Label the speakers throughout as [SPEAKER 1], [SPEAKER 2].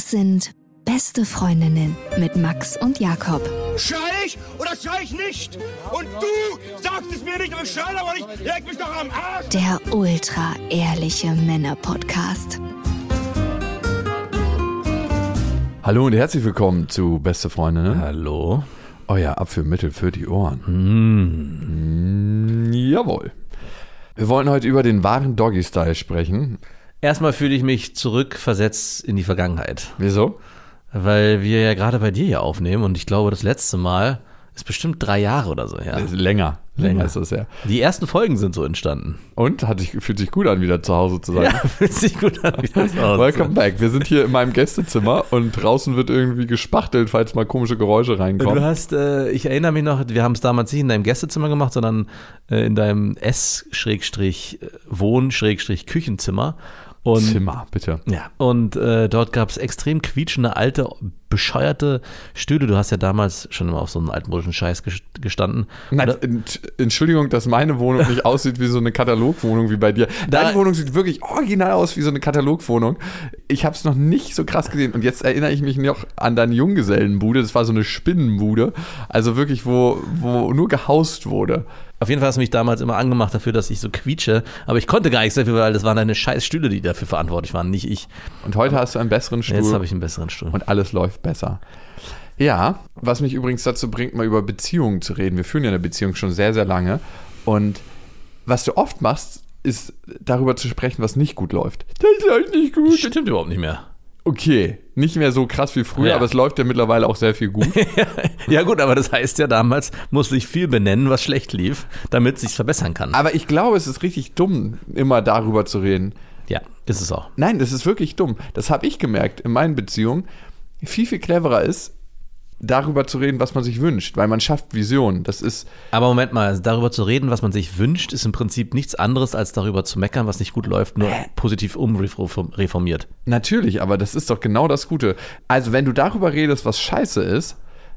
[SPEAKER 1] Das sind beste Freundinnen mit Max und Jakob.
[SPEAKER 2] Schrei ich oder schrei ich nicht? Und du sagst es mir nicht, aber ich schrei aber nicht. Leg mich doch am Arsch.
[SPEAKER 1] Der ultra ehrliche Männer-Podcast.
[SPEAKER 3] Hallo und herzlich willkommen zu Beste Freundinnen.
[SPEAKER 4] Hallo.
[SPEAKER 3] Euer Abführmittel für die Ohren. Mm, jawohl. Wir wollen heute über den wahren Doggy-Style sprechen.
[SPEAKER 4] Erstmal fühle ich mich zurückversetzt in die Vergangenheit,
[SPEAKER 3] Wieso?
[SPEAKER 4] weil wir ja gerade bei dir hier aufnehmen und ich glaube, das letzte Mal ist bestimmt drei Jahre oder so her.
[SPEAKER 3] Ist Länger. Länger ist das ja.
[SPEAKER 4] Die ersten Folgen sind so entstanden.
[SPEAKER 3] Und? Hat sich, fühlt sich gut an, wieder zu Hause zu sein.
[SPEAKER 4] Ja, fühlt sich gut an. wie das aussieht.
[SPEAKER 3] Welcome back. Wir sind hier in meinem Gästezimmer und draußen wird irgendwie gespachtelt, falls mal komische Geräusche
[SPEAKER 4] Du
[SPEAKER 3] reinkommen.
[SPEAKER 4] hast, äh, ich erinnere mich noch, wir haben es damals nicht in deinem Gästezimmer gemacht, sondern äh, in deinem S-Wohn-Küchenzimmer. Und
[SPEAKER 3] Zimmer, bitte.
[SPEAKER 4] Ja, und äh, dort gab es extrem quietschende, alte, bescheuerte Stühle. Du hast ja damals schon immer auf so einen altmodischen Scheiß ges- gestanden.
[SPEAKER 3] Nein, Ent- Entschuldigung, dass meine Wohnung nicht aussieht wie so eine Katalogwohnung wie bei dir. Deine Wohnung sieht wirklich original aus wie so eine Katalogwohnung. Ich habe es noch nicht so krass gesehen. Und jetzt erinnere ich mich noch an deine Junggesellenbude. Das war so eine Spinnenbude. Also wirklich, wo, wo nur gehaust wurde.
[SPEAKER 4] Auf jeden Fall hast du mich damals immer angemacht dafür, dass ich so quietsche. Aber ich konnte gar nichts dafür, weil das waren deine scheiß Stühle, die dafür verantwortlich waren, nicht ich.
[SPEAKER 3] Und heute hast du einen besseren Stuhl.
[SPEAKER 4] Jetzt habe ich einen besseren Stuhl.
[SPEAKER 3] und alles läuft besser. Ja, was mich übrigens dazu bringt, mal über Beziehungen zu reden. Wir führen ja eine Beziehung schon sehr, sehr lange. Und was du oft machst, ist darüber zu sprechen, was nicht gut läuft. Das läuft nicht gut.
[SPEAKER 4] Stimmt überhaupt nicht mehr.
[SPEAKER 3] Okay, nicht mehr so krass wie früher,
[SPEAKER 4] Ja.
[SPEAKER 3] aber es läuft ja mittlerweile auch sehr viel gut.
[SPEAKER 4] ja gut, aber das heißt ja, damals musste ich viel benennen, was schlecht lief, damit es sich verbessern kann.
[SPEAKER 3] aber ich glaube, es ist richtig dumm, immer darüber zu reden.
[SPEAKER 4] ja, ist es auch.
[SPEAKER 3] Nein, das ist wirklich dumm. Das habe ich gemerkt in meinen Beziehungen. Viel, viel cleverer ist, darüber zu reden, was man sich wünscht, weil man schafft Visionen. Das ist,
[SPEAKER 4] Aber Moment mal, darüber zu reden, was man sich wünscht, ist im Prinzip nichts anderes, als darüber zu meckern, was nicht gut läuft, nur positiv umreformiert.
[SPEAKER 3] Natürlich, aber das ist doch genau das Gute. Also, wenn du darüber redest, was scheiße ist,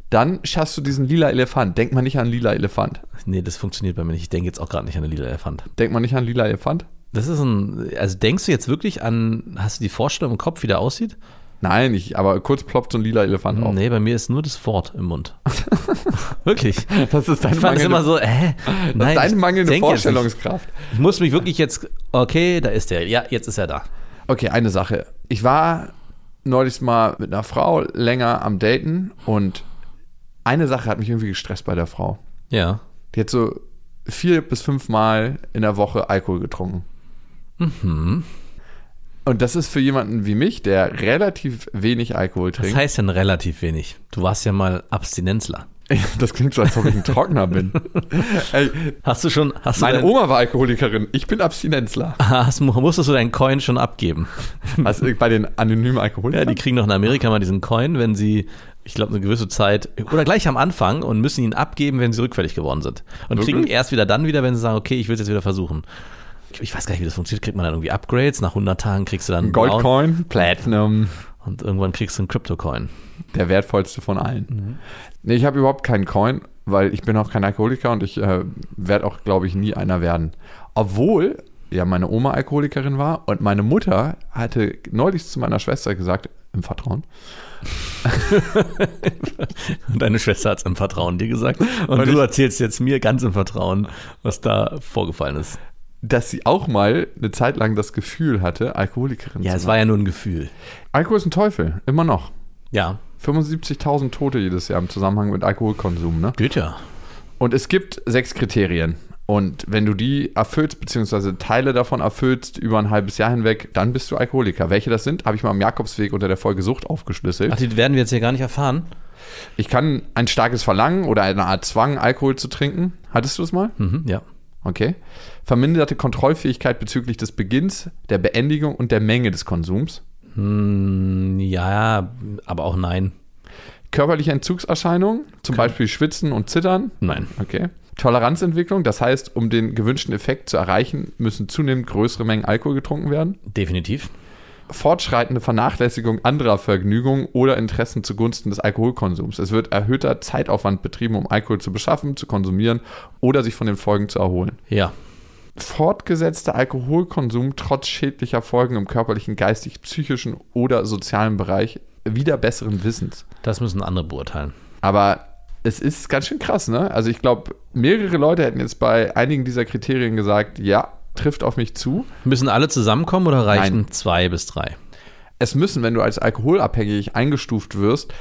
[SPEAKER 3] dann schaffst du diesen lila Elefant. Denk mal nicht an lila Elefant.
[SPEAKER 4] Nee, das funktioniert bei mir nicht. Ich denke jetzt auch gerade nicht an den lila Elefant.
[SPEAKER 3] Denk mal nicht an lila Elefant.
[SPEAKER 4] Das ist ein, also denkst du jetzt wirklich an, hast du die Vorstellung im Kopf, wie der aussieht?
[SPEAKER 3] Nein, ich, aber kurz ploppt so ein lila Elefant auf.
[SPEAKER 4] Nee, bei mir ist nur das Wort im Mund. wirklich.
[SPEAKER 3] Das ist deine
[SPEAKER 4] Ich fand es
[SPEAKER 3] mangelnde,
[SPEAKER 4] immer so, hä?
[SPEAKER 3] das
[SPEAKER 4] Nein,
[SPEAKER 3] ist deine
[SPEAKER 4] ich
[SPEAKER 3] mangelnde. Vorstellungskraft.
[SPEAKER 4] Ich muss mich wirklich jetzt, okay, da ist der. Ja, jetzt ist er da.
[SPEAKER 3] Okay, eine Sache. Ich war neulich mal mit einer Frau länger am Daten und eine Sache hat mich irgendwie gestresst bei der Frau.
[SPEAKER 4] Ja.
[SPEAKER 3] Die hat so vier bis fünf Mal in der Woche Alkohol getrunken.
[SPEAKER 4] Mhm.
[SPEAKER 3] Und das ist für jemanden wie mich, der relativ wenig Alkohol trinkt.
[SPEAKER 4] heißt ja relativ wenig. Du warst ja mal Abstinenzler.
[SPEAKER 3] Das klingt so, als ob ich ein Trockner bin. Ey,
[SPEAKER 4] Hast du schon, hast du
[SPEAKER 3] meine
[SPEAKER 4] dein,
[SPEAKER 3] Oma war Alkoholikerin, ich bin Abstinenzler.
[SPEAKER 4] hast, musstest du deinen Coin schon abgeben?
[SPEAKER 3] Also bei den anonymen
[SPEAKER 4] Ja,
[SPEAKER 3] Alkoholikern?
[SPEAKER 4] die kriegen doch in Amerika mal diesen Coin, wenn sie, ich glaube, eine gewisse Zeit oder gleich am Anfang und müssen ihn abgeben, wenn sie rückfällig geworden sind. Und
[SPEAKER 3] Wirklich?
[SPEAKER 4] kriegen erst wieder dann wieder, wenn sie sagen, okay, ich will es jetzt wieder versuchen. Ich, weiß gar nicht, wie das funktioniert. Kriegt man dann irgendwie Upgrades? Nach 100 Tagen kriegst du dann
[SPEAKER 3] Goldcoin, Platinum,
[SPEAKER 4] und irgendwann kriegst du einen Crypto-Coin.
[SPEAKER 3] der wertvollste von allen.
[SPEAKER 4] Mhm.
[SPEAKER 3] Nee, ich habe überhaupt keinen Coin, weil ich bin auch kein Alkoholiker und ich äh, werde auch, glaube ich, nie einer werden. Obwohl ja meine Oma Alkoholikerin war und meine Mutter hatte neulich zu meiner Schwester gesagt, im Vertrauen,
[SPEAKER 4] Und deine Schwester hat es im Vertrauen dir gesagt. Und
[SPEAKER 3] Weil
[SPEAKER 4] du erzählst jetzt mir ganz im Vertrauen, was da vorgefallen ist.
[SPEAKER 3] Dass sie auch mal eine Zeit lang das Gefühl hatte, Alkoholikerin
[SPEAKER 4] Ja,
[SPEAKER 3] zu
[SPEAKER 4] es
[SPEAKER 3] sein.
[SPEAKER 4] war ja nur ein Gefühl.
[SPEAKER 3] Alkohol ist ein Teufel, immer noch.
[SPEAKER 4] Ja,
[SPEAKER 3] 75.000 Tote jedes Jahr im Zusammenhang mit Alkoholkonsum. Ne?
[SPEAKER 4] geht ja.
[SPEAKER 3] Und es gibt sechs Kriterien. Und wenn du die erfüllst, beziehungsweise Teile davon erfüllst über ein halbes Jahr hinweg, dann bist du Alkoholiker. Welche das sind, habe ich mal am Jakobsweg unter der Folge Sucht aufgeschlüsselt.
[SPEAKER 4] Ach, die werden wir jetzt hier gar nicht erfahren.
[SPEAKER 3] Ich kann ein starkes Verlangen oder eine Art Zwang, Alkohol zu trinken. Hattest du es mal?
[SPEAKER 4] Mhm, ja.
[SPEAKER 3] Okay. Verminderte Kontrollfähigkeit bezüglich des Beginns, der Beendigung und der Menge des Konsums.
[SPEAKER 4] Hm, ja, aber auch nein.
[SPEAKER 3] Körperliche Entzugserscheinungen, zum Beispiel Schwitzen und Zittern.
[SPEAKER 4] Nein.
[SPEAKER 3] Okay. Toleranzentwicklung, das heißt, um den gewünschten Effekt zu erreichen, müssen zunehmend größere Mengen Alkohol getrunken werden.
[SPEAKER 4] Definitiv.
[SPEAKER 3] Fortschreitende Vernachlässigung anderer Vergnügungen oder Interessen zugunsten des Alkoholkonsums. Es wird erhöhter Zeitaufwand betrieben, um Alkohol zu beschaffen, zu konsumieren oder sich von den Folgen zu erholen.
[SPEAKER 4] Ja.
[SPEAKER 3] Fortgesetzter Alkoholkonsum trotz schädlicher Folgen im körperlichen, geistig, psychischen oder sozialen Bereich wieder besseren Wissens.
[SPEAKER 4] Das müssen andere beurteilen.
[SPEAKER 3] Aber es ist ganz schön krass, ne? Also ich glaube, mehrere Leute hätten jetzt bei einigen dieser Kriterien gesagt, ja, trifft auf mich zu.
[SPEAKER 4] Müssen alle zusammenkommen oder reichen
[SPEAKER 3] Nein.
[SPEAKER 4] zwei bis drei?
[SPEAKER 3] Es müssen, wenn du als alkoholabhängig eingestuft wirst,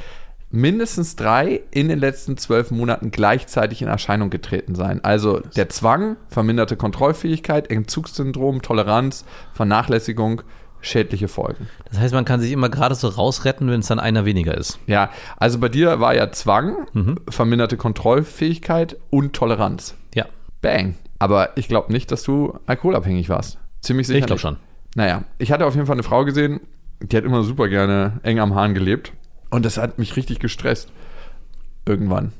[SPEAKER 3] mindestens drei in den letzten zwölf Monaten gleichzeitig in Erscheinung getreten sein. Also der Zwang, verminderte Kontrollfähigkeit, Entzugssyndrom, Toleranz, Vernachlässigung, schädliche Folgen.
[SPEAKER 4] Das heißt, man kann sich immer gerade so rausretten, wenn es dann einer weniger ist.
[SPEAKER 3] Ja, also bei dir war ja Zwang, verminderte Kontrollfähigkeit und Toleranz.
[SPEAKER 4] Ja,
[SPEAKER 3] Bang. Aber ich glaube nicht, dass du alkoholabhängig warst. Ziemlich sicher.
[SPEAKER 4] ich glaube schon.
[SPEAKER 3] Naja, ich hatte auf jeden Fall eine Frau gesehen, die hat immer super gerne eng am Hahn gelebt. Und das hat mich richtig gestresst. Irgendwann.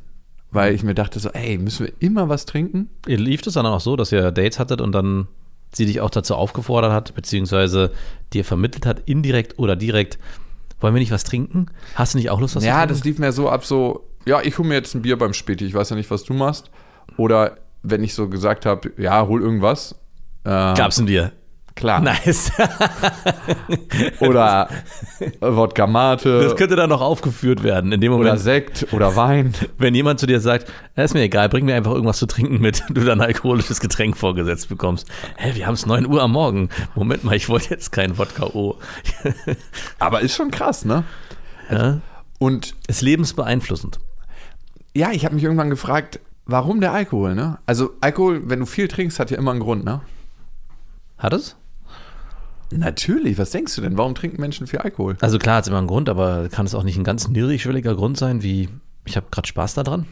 [SPEAKER 3] Weil ich mir dachte so, ey, müssen wir immer was trinken?
[SPEAKER 4] Ihr lief es dann auch so, dass ihr Dates hattet und dann sie dich auch dazu aufgefordert hat, beziehungsweise dir vermittelt hat, indirekt oder direkt, wollen wir nicht was trinken? Hast du nicht auch Lust, was
[SPEAKER 3] ja,
[SPEAKER 4] zu trinken?
[SPEAKER 3] das lief mir so ab, so, ja, ich hole mir jetzt ein Bier beim Späti, ich weiß ja nicht, was du machst. Oder wenn ich so gesagt habe, ja, hol irgendwas. Äh,
[SPEAKER 4] Gab's ein Bier.
[SPEAKER 3] Klar.
[SPEAKER 4] Nice.
[SPEAKER 3] Oder Wodka Mate.
[SPEAKER 4] Das könnte dann noch aufgeführt werden. In dem
[SPEAKER 3] oder
[SPEAKER 4] Moment,
[SPEAKER 3] Sekt oder Wein.
[SPEAKER 4] wenn jemand zu dir sagt, "Ja, ist mir egal, bring mir einfach irgendwas zu trinken mit, du dann ein alkoholisches Getränk vorgesetzt bekommst. Hä, wir haben es 9 Uhr am Morgen. Moment mal, ich wollte jetzt keinen Wodka O.
[SPEAKER 3] Aber ist schon krass, ne?
[SPEAKER 4] ja?
[SPEAKER 3] Und
[SPEAKER 4] Ist lebensbeeinflussend.
[SPEAKER 3] ja, ich habe mich irgendwann gefragt, warum der Alkohol, ne? Also Alkohol, wenn du viel trinkst, hat ja immer einen Grund, ne?
[SPEAKER 4] Hat es?
[SPEAKER 3] Natürlich, was denkst du denn? Warum trinken Menschen viel Alkohol?
[SPEAKER 4] Also klar, hat es immer einen Grund, aber kann es auch nicht ein ganz niedrigschwelliger Grund sein, wie ich habe gerade Spaß daran,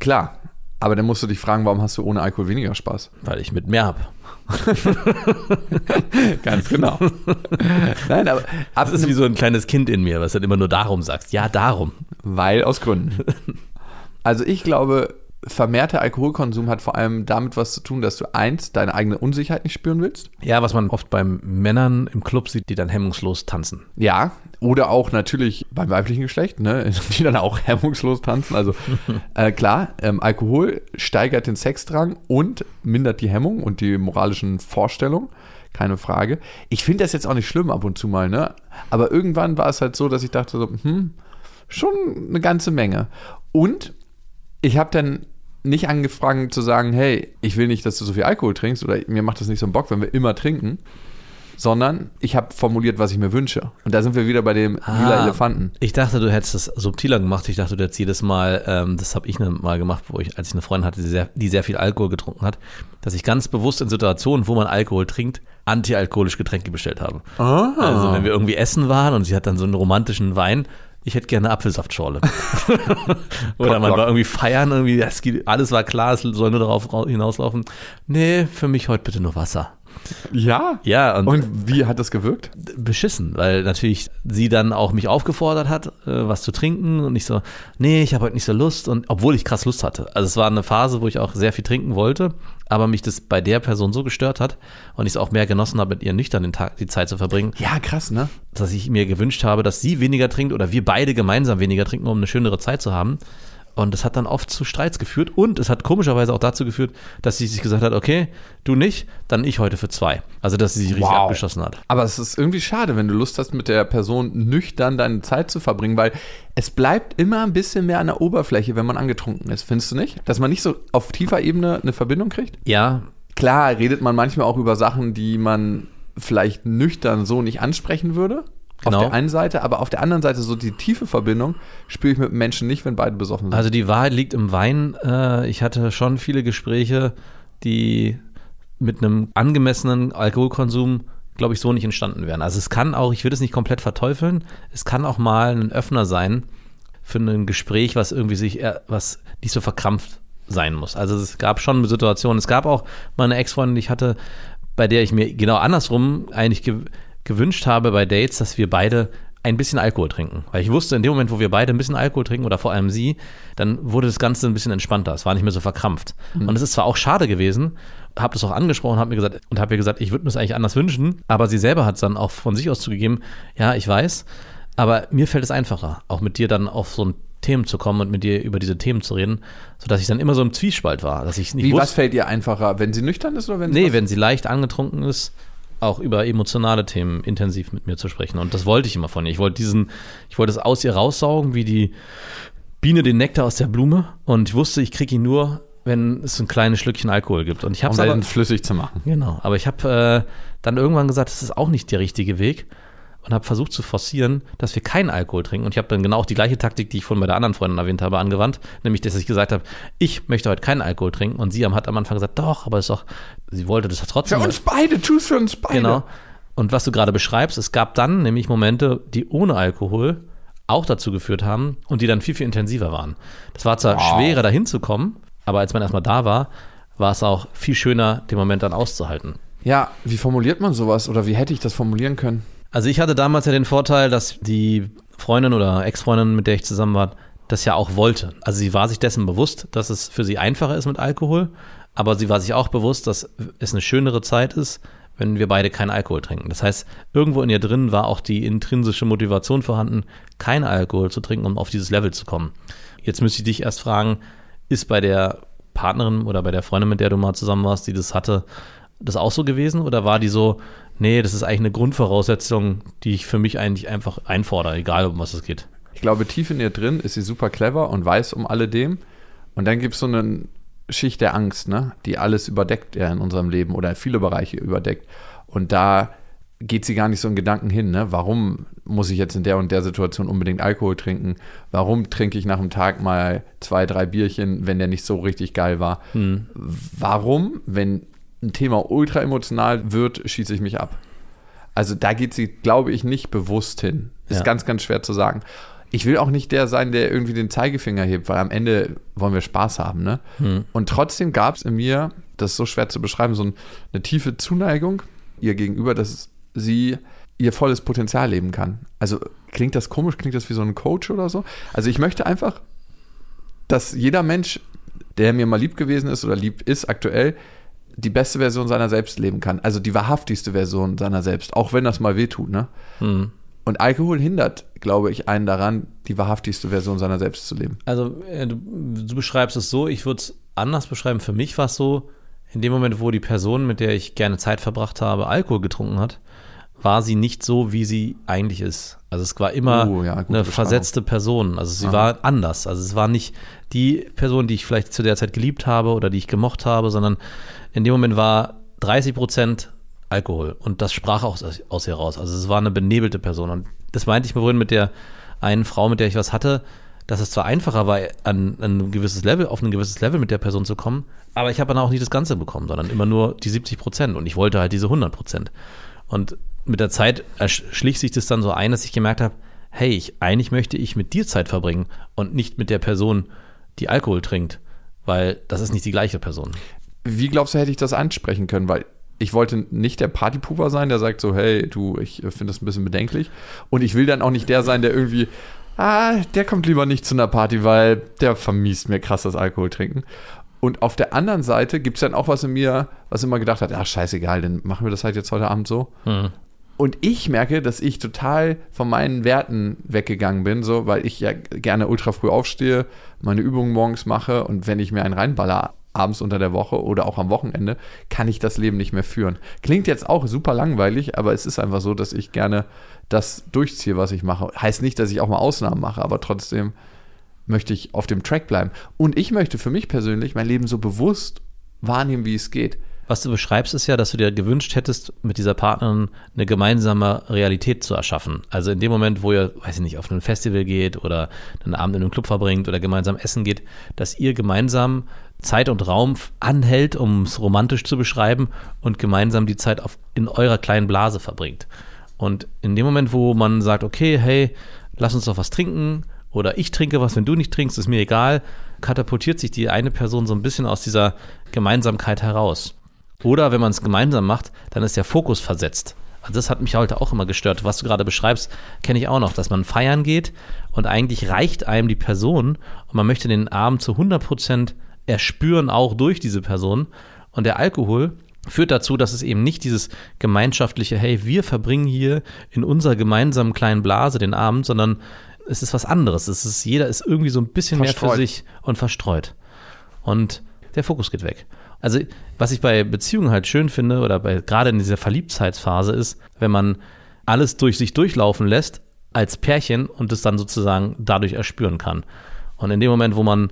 [SPEAKER 3] Klar, aber dann musst du dich fragen, warum hast du ohne Alkohol weniger Spaß?
[SPEAKER 4] weil ich mit mehr habe.
[SPEAKER 3] Ganz genau. Nein, aber ab
[SPEAKER 4] Das ist wie so ein kleines Kind in mir, was dann immer nur darum sagst. Ja, darum.
[SPEAKER 3] weil aus Gründen. Also ich glaube, vermehrter Alkoholkonsum hat vor allem damit was zu tun, dass du eins, deine eigene Unsicherheit nicht spüren willst.
[SPEAKER 4] Ja, was man oft bei Männern im Club sieht, die dann hemmungslos tanzen.
[SPEAKER 3] Ja, oder auch natürlich beim weiblichen Geschlecht, ne, die dann auch hemmungslos tanzen. Also äh, klar, ähm, Alkohol steigert den Sexdrang und mindert die Hemmung und die moralischen Vorstellungen. Keine Frage. Ich finde das jetzt auch nicht schlimm ab und zu mal, ne? Aber irgendwann war es halt so, dass ich dachte so, hm, schon eine ganze Menge. Und ich habe dann nicht angefangen zu sagen, hey, ich will nicht, dass du so viel Alkohol trinkst oder mir macht das nicht so einen Bock, wenn wir immer trinken, sondern ich habe formuliert, was ich mir wünsche. Und da sind wir wieder bei dem lila
[SPEAKER 4] Ah.
[SPEAKER 3] Elefanten.
[SPEAKER 4] Ich dachte, du hättest das subtiler gemacht. Ich dachte, du hättest jedes Mal, ähm, das habe ich ne- mal gemacht, wo ich, als ich eine Freundin hatte, die sehr, die sehr viel Alkohol getrunken hat, dass ich ganz bewusst in Situationen, wo man Alkohol trinkt, antialkoholische Getränke bestellt habe. Also wenn wir irgendwie essen waren und sie hat dann so einen romantischen Wein, ich hätte gerne eine Apfelsaftschorle. Oder man war irgendwie feiern, irgendwie, das geht, alles war klar, es soll nur darauf rau- hinauslaufen. Nee, für mich heute bitte nur Wasser.
[SPEAKER 3] Ja.
[SPEAKER 4] Ja, und,
[SPEAKER 3] Und wie hat das gewirkt?
[SPEAKER 4] beschissen, weil natürlich sie dann auch mich aufgefordert hat, äh, was zu trinken und ich so, nee, ich habe heute nicht so Lust und obwohl ich krass Lust hatte. Also es war eine Phase, wo ich auch sehr viel trinken wollte, aber mich das bei der Person so gestört hat und ich es auch mehr genossen habe, mit ihr nüchtern den Tag, die Zeit zu verbringen,
[SPEAKER 3] Ja, krass, ne?
[SPEAKER 4] dass ich mir gewünscht habe, dass sie weniger trinkt oder wir beide gemeinsam weniger trinken, um eine schönere Zeit zu haben. Und das hat dann oft zu Streits geführt und es hat komischerweise auch dazu geführt, dass sie sich gesagt hat, okay, du nicht, dann ich heute für zwei. Also dass sie sich richtig
[SPEAKER 3] Wow.
[SPEAKER 4] abgeschossen hat.
[SPEAKER 3] Aber es ist irgendwie schade, wenn du Lust hast, mit der Person nüchtern deine Zeit zu verbringen, weil es bleibt immer ein bisschen mehr an der Oberfläche, wenn man angetrunken ist. Findest du nicht? Dass man nicht so auf tiefer Ebene eine Verbindung kriegt?
[SPEAKER 4] Ja,
[SPEAKER 3] Klar, redet man manchmal auch über Sachen, die man vielleicht nüchtern so nicht ansprechen würde.
[SPEAKER 4] Genau.
[SPEAKER 3] Auf der einen Seite, aber auf der anderen Seite so die tiefe Verbindung spüre ich mit Menschen nicht, wenn beide besoffen sind.
[SPEAKER 4] Also die Wahrheit liegt im Wein. Äh, Ich hatte schon viele Gespräche, die mit einem angemessenen Alkoholkonsum, glaube ich, so nicht entstanden wären. Also es kann auch, ich will es nicht komplett verteufeln, es kann auch mal ein Öffner sein für ein Gespräch, was irgendwie sich, was nicht so verkrampft sein muss. Also es gab schon Situationen, es gab auch mal eine Ex-Freundin, die ich hatte, bei der ich mir genau andersrum eigentlich ge gewünscht habe bei Dates, dass wir beide ein bisschen Alkohol trinken. Weil ich wusste, in dem Moment, wo wir beide ein bisschen Alkohol trinken oder vor allem sie, dann wurde das Ganze ein bisschen entspannter. Es war nicht mehr so verkrampft. Und es ist zwar auch schade gewesen, habe das auch angesprochen hab mir gesagt, und habe ihr gesagt, ich würde mir das eigentlich anders wünschen, aber sie selber hat es dann auch von sich aus zugegeben, ja, ich weiß, aber mir fällt es einfacher, auch mit dir dann auf so ein Themen zu kommen und mit dir über diese Themen zu reden, sodass ich dann immer so im Zwiespalt war, dass ich nicht
[SPEAKER 3] Wie, was
[SPEAKER 4] wusste,
[SPEAKER 3] fällt dir einfacher, wenn sie nüchtern ist oder wenn sie
[SPEAKER 4] nee,
[SPEAKER 3] was-
[SPEAKER 4] wenn sie leicht angetrunken ist, auch über emotionale Themen intensiv mit mir zu sprechen. Und das wollte ich immer von ihr. Ich wollte diesen, ich wollte es aus ihr raussaugen, wie die Biene den Nektar aus der Blume. Und ich wusste, ich kriege ihn nur, wenn es ein kleines Schlückchen Alkohol gibt. Und ich habe
[SPEAKER 3] Um
[SPEAKER 4] es
[SPEAKER 3] flüssig zu machen.
[SPEAKER 4] Genau, aber ich habe äh, dann irgendwann gesagt, das ist auch nicht der richtige Weg und habe versucht zu forcieren, dass wir keinen Alkohol trinken. Und ich habe dann genau auch die gleiche Taktik, die ich vorhin bei der anderen Freundin erwähnt habe, angewandt, nämlich, dass ich gesagt habe, ich möchte heute keinen Alkohol trinken. Und sie hat am Anfang gesagt, doch, aber ist doch, sie wollte das trotzdem.
[SPEAKER 3] Für uns beide, choose für uns beide.
[SPEAKER 4] Genau. Und was du gerade beschreibst, es gab dann nämlich Momente, die ohne Alkohol auch dazu geführt haben und die dann viel, viel intensiver waren. Das war zwar
[SPEAKER 3] Wow.
[SPEAKER 4] schwerer, dahin zu kommen, aber als man erstmal da war, war es auch viel schöner, den Moment dann auszuhalten.
[SPEAKER 3] Ja, wie formuliert man sowas oder wie hätte ich das formulieren können?
[SPEAKER 4] Also ich hatte damals ja den Vorteil, dass die Freundin oder Ex-Freundin, mit der ich zusammen war, das ja auch wollte. Also sie war sich dessen bewusst, dass es für sie einfacher ist mit Alkohol, aber sie war sich auch bewusst, dass es eine schönere Zeit ist, wenn wir beide keinen Alkohol trinken. Das heißt, irgendwo in ihr drin war auch die intrinsische Motivation vorhanden, keinen Alkohol zu trinken, um auf dieses Level zu kommen. Jetzt müsste ich dich erst fragen, ist bei der Partnerin oder bei der Freundin, mit der du mal zusammen warst, die das hatte, das auch so gewesen? Oder war die so, nee, das ist eigentlich eine Grundvoraussetzung, die ich für mich eigentlich einfach einfordere, egal um was es geht?
[SPEAKER 3] Ich glaube, tief in ihr drin ist sie super clever und weiß um alledem. Und dann gibt es so eine Schicht der Angst, ne? die alles überdeckt ja in unserem Leben oder viele Bereiche überdeckt. Und da geht sie gar nicht so in Gedanken hin. Ne? Warum muss ich jetzt in der und der Situation unbedingt Alkohol trinken? Warum trinke ich nach dem Tag mal zwei, drei Bierchen, wenn der nicht so richtig geil war? Warum, wenn ein Thema ultra emotional wird, schieße ich mich ab? Also da geht sie, glaube ich, nicht bewusst hin. Ist
[SPEAKER 4] Ja.
[SPEAKER 3] ganz, ganz schwer zu sagen. Ich will auch nicht der sein, der irgendwie den Zeigefinger hebt, weil am Ende wollen wir Spaß haben. Ne? Und trotzdem gab es in mir, das ist so schwer zu beschreiben, so ein, eine tiefe Zuneigung ihr gegenüber, dass sie ihr volles Potenzial leben kann. Also klingt das komisch, klingt das wie so ein Coach oder so? Also ich möchte einfach, dass jeder Mensch, der mir mal lieb gewesen ist oder lieb ist aktuell, die beste Version seiner selbst leben kann. Also die wahrhaftigste Version seiner selbst, auch wenn das mal wehtut. Ne? Und Alkohol hindert, glaube ich, einen daran, die wahrhaftigste Version seiner selbst zu leben.
[SPEAKER 4] Also äh, du, du beschreibst es so, ich würde es anders beschreiben. Für mich war es so, in dem Moment, wo die Person, mit der ich gerne Zeit verbracht habe, Alkohol getrunken hat, war sie nicht so, wie sie eigentlich ist. Also es war immer
[SPEAKER 3] Oh, ja,
[SPEAKER 4] eine versetzte Person. Also sie war anders. Also es war nicht die Person, die ich vielleicht zu der Zeit geliebt habe oder die ich gemocht habe, sondern in dem Moment war 30 Prozent Alkohol. Und das sprach auch aus, aus ihr raus. Also es war eine benebelte Person. Und das meinte ich mir vorhin mit der einen Frau, mit der ich was hatte, dass es zwar einfacher war, an, an ein gewisses Level, auf ein gewisses Level mit der Person zu kommen, aber ich habe dann auch nicht das Ganze bekommen, sondern immer nur die 70 Prozent. Und ich wollte halt diese 100 Prozent. Und mit der Zeit schlich sich das dann so ein, dass ich gemerkt habe, hey, ich, eigentlich möchte ich mit dir Zeit verbringen und nicht mit der Person, die Alkohol trinkt, weil das ist nicht die gleiche Person.
[SPEAKER 3] Wie glaubst du, hätte ich das ansprechen können? Weil ich wollte nicht der Partypuper sein, der sagt so, hey, du, ich finde das ein bisschen bedenklich. Und ich will dann auch nicht der sein, der irgendwie, ah, der kommt lieber nicht zu einer Party, weil der vermiest mir krass das Alkohol trinken. Und auf der anderen Seite gibt es dann auch was in mir, was immer gedacht hat, ach, scheißegal, dann machen wir das halt jetzt heute Abend so. Und ich merke, dass ich total von meinen Werten weggegangen bin, so, weil ich ja gerne ultra früh aufstehe, meine Übungen morgens mache und wenn ich mir einen reinballer abends unter der Woche oder auch am Wochenende, kann ich das Leben nicht mehr führen. Klingt jetzt auch super langweilig, aber es ist einfach so, dass ich gerne das durchziehe, was ich mache. Heißt nicht, dass ich auch mal Ausnahmen mache, aber trotzdem möchte ich auf dem Track bleiben. Und ich möchte für mich persönlich mein Leben so bewusst wahrnehmen, wie es geht.
[SPEAKER 4] Was du beschreibst, ist ja, dass du dir gewünscht hättest, mit dieser Partnerin eine gemeinsame Realität zu erschaffen. Also in dem Moment, wo ihr, weiß ich nicht, auf ein Festival geht oder einen Abend in einem Club verbringt oder gemeinsam essen geht, dass ihr gemeinsam Zeit und Raum anhält, um es romantisch zu beschreiben und gemeinsam die Zeit auf, in eurer kleinen Blase verbringt. Und in dem Moment, wo man sagt, okay, hey, lass uns doch was trinken oder ich trinke was, wenn du nicht trinkst, ist mir egal, katapultiert sich die eine Person so ein bisschen aus dieser Gemeinsamkeit heraus. Oder wenn man es gemeinsam macht, dann ist der Fokus versetzt. Also das hat mich heute auch immer gestört. Was du gerade beschreibst, kenne ich auch noch, dass man feiern geht und eigentlich reicht einem die Person und man möchte den Abend zu 100% erspüren, auch durch diese Person. Und der Alkohol führt dazu, dass es eben nicht dieses gemeinschaftliche, hey, wir verbringen hier in unserer gemeinsamen kleinen Blase den Abend, sondern es ist was anderes. Es ist, jeder ist irgendwie so ein bisschen mehr für
[SPEAKER 3] Verstreut.
[SPEAKER 4] sich und verstreut. Und der Fokus geht weg. Also, was ich bei Beziehungen halt schön finde, oder bei, gerade in dieser Verliebtheitsphase ist, wenn man alles durch sich durchlaufen lässt als Pärchen und es dann sozusagen dadurch erspüren kann. Und in dem Moment, wo man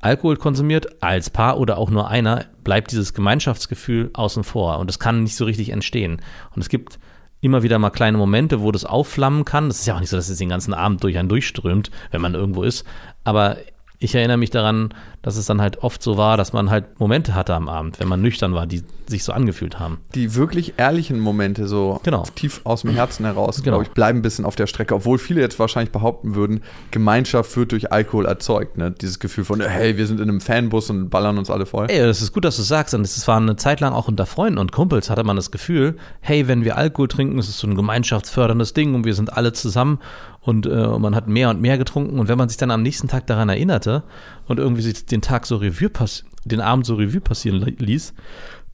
[SPEAKER 4] Alkohol konsumiert, als Paar oder auch nur einer, bleibt dieses Gemeinschaftsgefühl außen vor und es kann nicht so richtig entstehen. Und es gibt immer wieder mal kleine Momente, wo das aufflammen kann. Das ist ja auch nicht so, dass es den ganzen Abend durch einen durchströmt, wenn man irgendwo ist. Aber ich erinnere mich daran, dass es dann halt oft so war, dass man halt Momente hatte am Abend, wenn man nüchtern war, die sich so angefühlt haben.
[SPEAKER 3] Die wirklich ehrlichen Momente, so
[SPEAKER 4] Genau.
[SPEAKER 3] tief aus dem Herzen heraus,
[SPEAKER 4] Genau.
[SPEAKER 3] glaube ich, bleiben ein bisschen auf der Strecke. Obwohl viele jetzt wahrscheinlich behaupten würden, Gemeinschaft wird durch Alkohol erzeugt. Ne? Dieses Gefühl von, hey, wir sind in einem Fanbus und ballern uns alle voll.
[SPEAKER 4] Ey, das ist gut, dass du sagst. Und es war eine Zeit lang auch unter Freunden und Kumpels hatte man das Gefühl, hey, wenn wir Alkohol trinken, ist es so ein gemeinschaftsförderndes Ding und wir sind alle zusammen und äh, man hat mehr und mehr getrunken. Und wenn man sich dann am nächsten Tag daran erinnerte und irgendwie sich den Tag so Revue pass den Abend so Revue passieren li- ließ,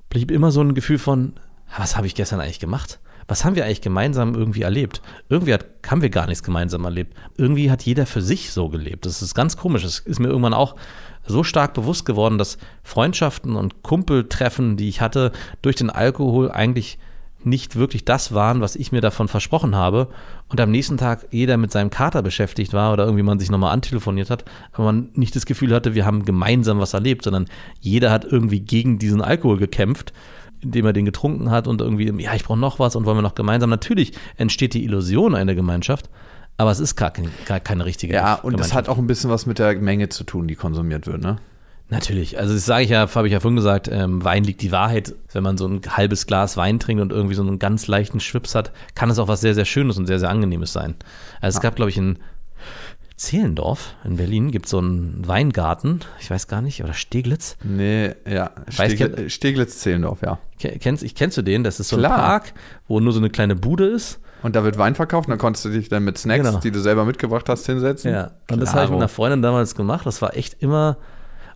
[SPEAKER 4] blieb immer so ein Gefühl von, was habe ich gestern eigentlich gemacht? Was haben wir eigentlich gemeinsam irgendwie erlebt? Irgendwie hat, haben wir gar nichts gemeinsam erlebt. Irgendwie hat jeder für sich so gelebt. Das ist ganz komisch. Das ist mir irgendwann auch so stark bewusst geworden, dass Freundschaften und Kumpeltreffen, die ich hatte, durch den Alkohol eigentlich nicht wirklich das waren, was ich mir davon versprochen habe. Und am nächsten Tag jeder mit seinem Kater beschäftigt war oder irgendwie man sich nochmal antelefoniert hat, aber man nicht das Gefühl hatte, wir haben gemeinsam was erlebt, sondern jeder hat irgendwie gegen diesen Alkohol gekämpft, indem er den getrunken hat und irgendwie, ja, ich brauche noch was und wollen wir noch gemeinsam. Natürlich entsteht die Illusion einer Gemeinschaft, aber es ist gar, kein, gar keine richtige
[SPEAKER 3] Ja, und das hat auch ein bisschen was mit der Menge zu tun, die konsumiert wird, ne?
[SPEAKER 4] Natürlich, also das sage ich ja, habe ich ja vorhin gesagt, ähm, Wein liegt die Wahrheit. Wenn man so ein halbes Glas Wein trinkt und irgendwie so einen ganz leichten Schwips hat, kann es auch was sehr, sehr Schönes und sehr, sehr Angenehmes sein. Also es gab, glaube ich, in Zehlendorf in Berlin gibt so einen Weingarten, ich weiß gar nicht, oder Steglitz.
[SPEAKER 3] Nee, ja. Steglitz-Zehlendorf, ja.
[SPEAKER 4] Ke- Kennst, ich kennst du den? Das ist so ein
[SPEAKER 3] Klar.
[SPEAKER 4] Park, wo nur so eine kleine Bude ist.
[SPEAKER 3] Und da wird Wein verkauft und dann konntest du dich dann mit Snacks,
[SPEAKER 4] Genau.
[SPEAKER 3] die du selber mitgebracht hast, hinsetzen.
[SPEAKER 4] Ja, und das habe ich mit
[SPEAKER 3] Klaro.
[SPEAKER 4] einer Freundin damals gemacht. Das war echt immer.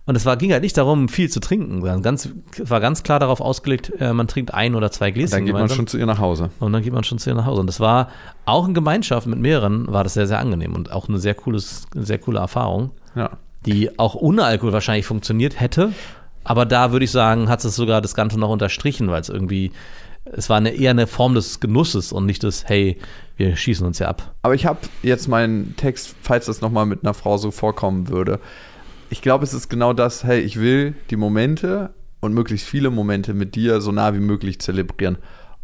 [SPEAKER 4] Und es war, ging halt nicht darum, viel zu trinken. Ganz, es war ganz klar darauf ausgelegt, äh, man trinkt ein oder zwei Gläschen
[SPEAKER 3] Dann geht man
[SPEAKER 4] gemeinsam.
[SPEAKER 3] schon zu ihr nach Hause.
[SPEAKER 4] Und dann geht man schon zu ihr nach Hause. Und das war auch in Gemeinschaft mit mehreren, war das sehr, sehr angenehm und auch eine sehr, cooles, sehr coole Erfahrung,
[SPEAKER 3] Ja.
[SPEAKER 4] die auch ohne Alkohol wahrscheinlich funktioniert hätte. Aber da würde ich sagen, hat es sogar das Ganze noch unterstrichen, weil es irgendwie, es war eine, eher eine Form des Genusses und nicht des, hey, wir schießen uns ja ab.
[SPEAKER 3] Aber ich habe jetzt meinen Text, falls das nochmal mit einer Frau so vorkommen würde. Ich glaube, es ist genau das, hey, ich will die Momente und möglichst viele Momente mit dir so nah wie möglich zelebrieren.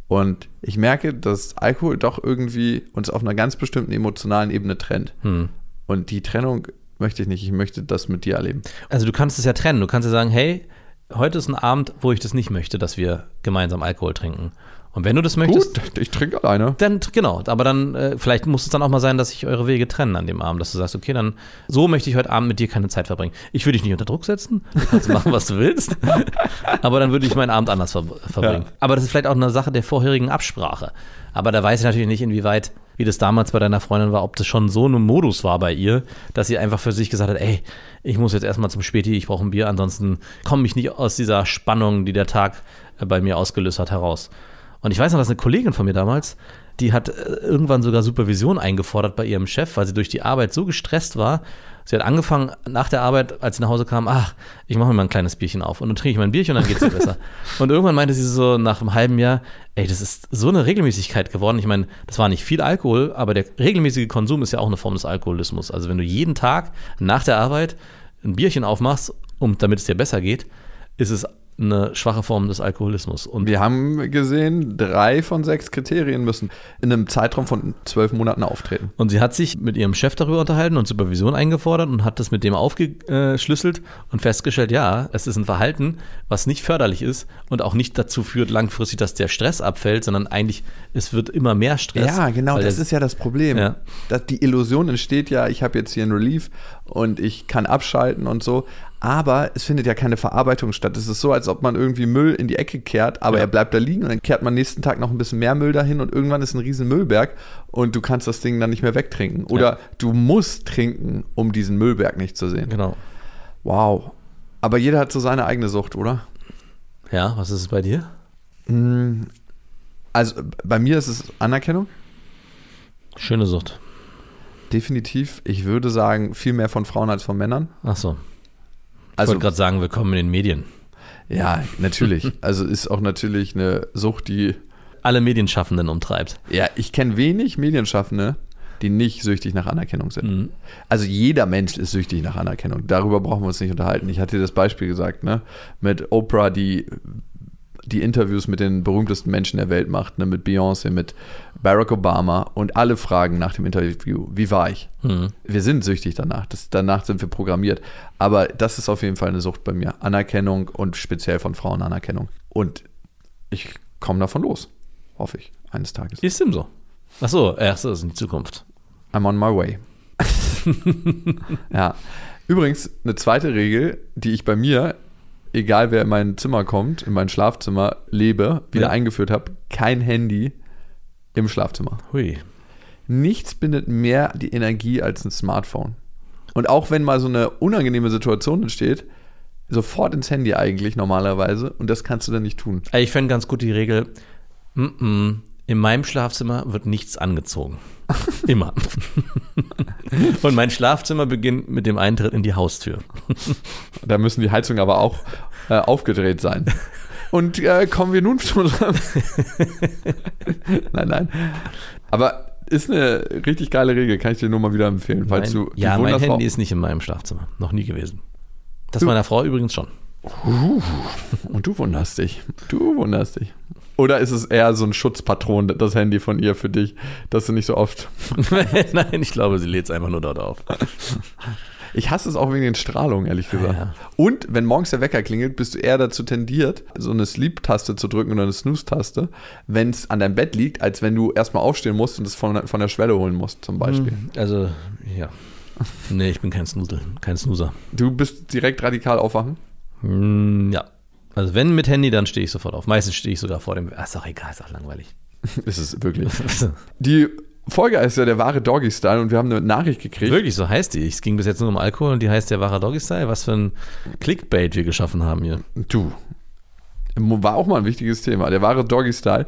[SPEAKER 3] Und ich merke, dass Alkohol doch irgendwie uns auf einer ganz bestimmten emotionalen Ebene trennt.
[SPEAKER 4] Hm.
[SPEAKER 3] Und die Trennung möchte ich nicht. Ich möchte das mit dir erleben.
[SPEAKER 4] Also du kannst es ja trennen. Du kannst ja sagen, hey, heute ist ein Abend, wo ich das nicht möchte, dass wir gemeinsam Alkohol trinken. Und wenn du das möchtest,
[SPEAKER 3] Gut, ich trinke alleine.
[SPEAKER 4] dann genau, aber dann äh, vielleicht muss es dann auch mal sein, dass sich eure Wege trennen an dem Abend, dass du sagst, okay, dann so möchte ich heute Abend mit dir keine Zeit verbringen. Ich würde dich nicht unter Druck setzen, du kannst machen, was du willst, aber dann würde ich meinen Abend anders ver verbringen.
[SPEAKER 3] Ja.
[SPEAKER 4] Aber das ist vielleicht auch eine Sache der vorherigen Absprache. Aber da weiß ich natürlich nicht, inwieweit, wie das damals bei deiner Freundin war, ob das schon so ein Modus war bei ihr, dass sie einfach für sich gesagt hat, ey, ich muss jetzt erstmal zum Späti, ich brauche ein Bier, ansonsten komme ich nicht aus dieser Spannung, die der Tag äh, bei mir ausgelöst hat, heraus. Und ich weiß noch, dass eine Kollegin von mir damals, die hat äh, irgendwann sogar Supervision eingefordert bei ihrem Chef, weil sie durch die Arbeit so gestresst war. Sie hat angefangen nach der Arbeit, als sie nach Hause kam, ach, ich mache mir mal ein kleines Bierchen auf und dann trinke ich mein Bierchen und dann geht's mir besser. Und irgendwann meinte sie so nach einem halben Jahr, ey, das ist so eine Regelmäßigkeit geworden. Ich meine, das war nicht viel Alkohol, aber der regelmäßige Konsum ist ja auch eine Form des Alkoholismus. Also wenn du jeden Tag nach der Arbeit ein Bierchen aufmachst, um, damit es dir besser geht, ist es eine schwache Form des Alkoholismus. Und
[SPEAKER 3] Wir haben gesehen, drei von sechs Kriterien müssen in einem Zeitraum von zwölf Monaten auftreten.
[SPEAKER 4] Und sie hat sich mit ihrem Chef darüber unterhalten und Supervision eingefordert und hat das mit dem aufgeschlüsselt und festgestellt, ja, es ist ein Verhalten, was nicht förderlich ist und auch nicht dazu führt langfristig, dass der Stress abfällt, sondern eigentlich, es wird immer mehr Stress.
[SPEAKER 3] Ja, genau, das
[SPEAKER 4] der-
[SPEAKER 3] ist ja das Problem.
[SPEAKER 4] Ja.
[SPEAKER 3] Dass die Illusion entsteht ja, ich habe jetzt hier einen Relief und ich kann abschalten und so, aber es findet ja keine Verarbeitung statt. Es ist so, als ob man irgendwie Müll in die Ecke kehrt, aber
[SPEAKER 4] Ja.
[SPEAKER 3] er bleibt da liegen und dann kehrt man nächsten Tag noch ein bisschen mehr Müll dahin und irgendwann ist ein riesen Müllberg und du kannst das Ding dann nicht mehr wegtrinken. Oder
[SPEAKER 4] Ja.
[SPEAKER 3] du musst trinken, um diesen Müllberg nicht zu sehen.
[SPEAKER 4] Genau.
[SPEAKER 3] Wow. Aber jeder hat so seine eigene Sucht, oder?
[SPEAKER 4] Ja, was ist es bei dir?
[SPEAKER 3] Also bei mir ist es Anerkennung.
[SPEAKER 4] Schöne Sucht.
[SPEAKER 3] Definitiv. Ich würde sagen, viel mehr von Frauen als von Männern.
[SPEAKER 4] Ach so. Ich
[SPEAKER 3] Also
[SPEAKER 4] wollte gerade sagen, willkommen in den Medien.
[SPEAKER 3] Ja, natürlich. Also ist auch natürlich eine Sucht, die.
[SPEAKER 4] Alle Medienschaffenden umtreibt.
[SPEAKER 3] Ja, ich kenne wenig Medienschaffende, die nicht süchtig nach Anerkennung sind.
[SPEAKER 4] Mhm.
[SPEAKER 3] Also jeder Mensch ist süchtig nach Anerkennung. Darüber brauchen wir uns nicht unterhalten. Ich hatte dir das Beispiel gesagt, ne? Mit Oprah, die die Interviews mit den berühmtesten Menschen der Welt macht, ne? mit Beyoncé, mit Barack Obama und alle fragen nach dem Interview, wie war ich?
[SPEAKER 4] Mhm.
[SPEAKER 3] Wir sind süchtig danach. Das, danach sind wir programmiert. Aber das ist auf jeden Fall eine Sucht bei mir. Anerkennung und speziell von Frauen Anerkennung. Und ich komme davon los. Hoffe ich, eines Tages.
[SPEAKER 4] Ist dem so? Ach so, ach so, das ist in die Zukunft.
[SPEAKER 3] I'm on my way. ja. Übrigens, eine zweite Regel, die ich bei mir, egal wer in mein Zimmer kommt, in mein Schlafzimmer lebe, wieder
[SPEAKER 4] Ja.
[SPEAKER 3] eingeführt habe, kein Handy im Schlafzimmer.
[SPEAKER 4] Hui.
[SPEAKER 3] Nichts bindet mehr die Energie als ein Smartphone. Und auch wenn mal so eine unangenehme Situation entsteht, sofort ins Handy eigentlich normalerweise und das kannst du dann nicht tun.
[SPEAKER 4] Ich fände ganz gut die Regel, mm -mm, in meinem Schlafzimmer wird nichts angezogen. Immer. Und mein Schlafzimmer beginnt mit dem Eintritt in die Haustür.
[SPEAKER 3] Da müssen die Heizungen aber auch äh, aufgedreht sein. Und äh, kommen wir nun zu unserem. nein, nein. Aber ist eine richtig geile Regel, kann ich dir nur mal wieder empfehlen, falls
[SPEAKER 4] Mein,
[SPEAKER 3] du
[SPEAKER 4] ja, mein Handy ist nicht in meinem Schlafzimmer. Noch nie gewesen. Das
[SPEAKER 3] Du-
[SPEAKER 4] meiner Frau übrigens schon.
[SPEAKER 3] Und du wunderst dich. Du wunderst dich. Oder ist es eher so ein Schutzpatron, das Handy von ihr für dich, dass du nicht so oft.
[SPEAKER 4] Nein, ich glaube, sie lädt es einfach nur dort auf.
[SPEAKER 3] Ich hasse es auch wegen den Strahlungen, ehrlich gesagt.
[SPEAKER 4] ja.
[SPEAKER 3] Und wenn morgens der Wecker klingelt, bist du eher dazu tendiert, so eine Sleep-Taste zu drücken oder eine Snooze-Taste, wenn es an deinem Bett liegt, als wenn du erstmal aufstehen musst und es von, von der Schwelle holen musst, zum Beispiel.
[SPEAKER 4] Also, ja. Nee, ich bin kein Snoozer. Kein Snoozer.
[SPEAKER 3] Du bist direkt radikal aufwachen.
[SPEAKER 4] Hm, ja. Also, wenn mit Handy, dann stehe ich sofort auf. Meistens stehe ich sogar vor dem. Ach, ist doch egal, ist auch langweilig.
[SPEAKER 3] ist es wirklich. Die Folge heißt ja der wahre Doggy-Style und wir haben eine Nachricht gekriegt.
[SPEAKER 4] Wirklich, so heißt die. Es ging bis jetzt nur um Alkohol und die heißt der wahre Doggy-Style. Was für ein Clickbait wir geschaffen haben hier.
[SPEAKER 3] Du. War auch mal ein wichtiges Thema. Der wahre Doggy-Style.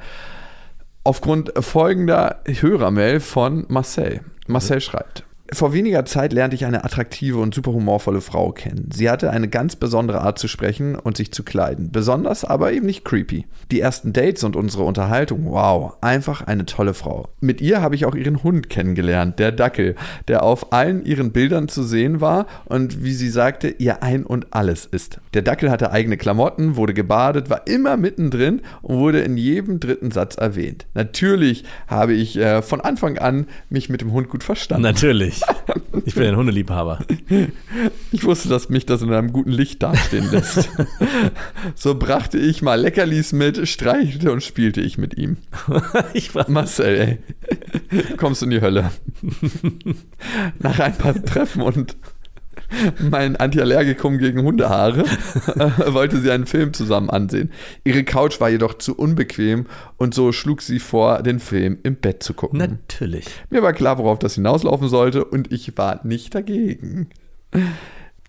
[SPEAKER 3] Aufgrund folgender Hörermail von Marcel. Marcel schreibt. Vor weniger Zeit lernte ich eine attraktive und super humorvolle Frau kennen. Sie hatte eine ganz besondere Art zu sprechen und sich zu kleiden. Besonders, aber eben nicht creepy. Die ersten Dates und unsere Unterhaltung, wow, einfach eine tolle Frau. Mit ihr habe ich auch ihren Hund kennengelernt, der Dackel, der auf allen ihren Bildern zu sehen war und wie sie sagte, ihr Ein und Alles ist. Der Dackel hatte eigene Klamotten, wurde gebadet, war immer mittendrin und wurde in jedem dritten Satz erwähnt. Natürlich habe ich äh, von Anfang an mich mit dem Hund gut verstanden.
[SPEAKER 4] Natürlich. Ich bin ein Hundeliebhaber.
[SPEAKER 3] Ich wusste, dass mich das in einem guten Licht dastehen lässt. so brachte ich mal Leckerlis mit, streichelte und spielte ich mit ihm.
[SPEAKER 4] Ich war
[SPEAKER 3] Marcel, ey. Kommst du in die Hölle. Nach ein paar Treffen und mein Antiallergikum gegen Hundehaare äh, wollte sie einen Film zusammen ansehen. Ihre Couch war jedoch zu unbequem und so schlug sie vor, den Film im Bett zu gucken.
[SPEAKER 4] natürlich.
[SPEAKER 3] Mir war klar, worauf das hinauslaufen sollte und ich war nicht dagegen.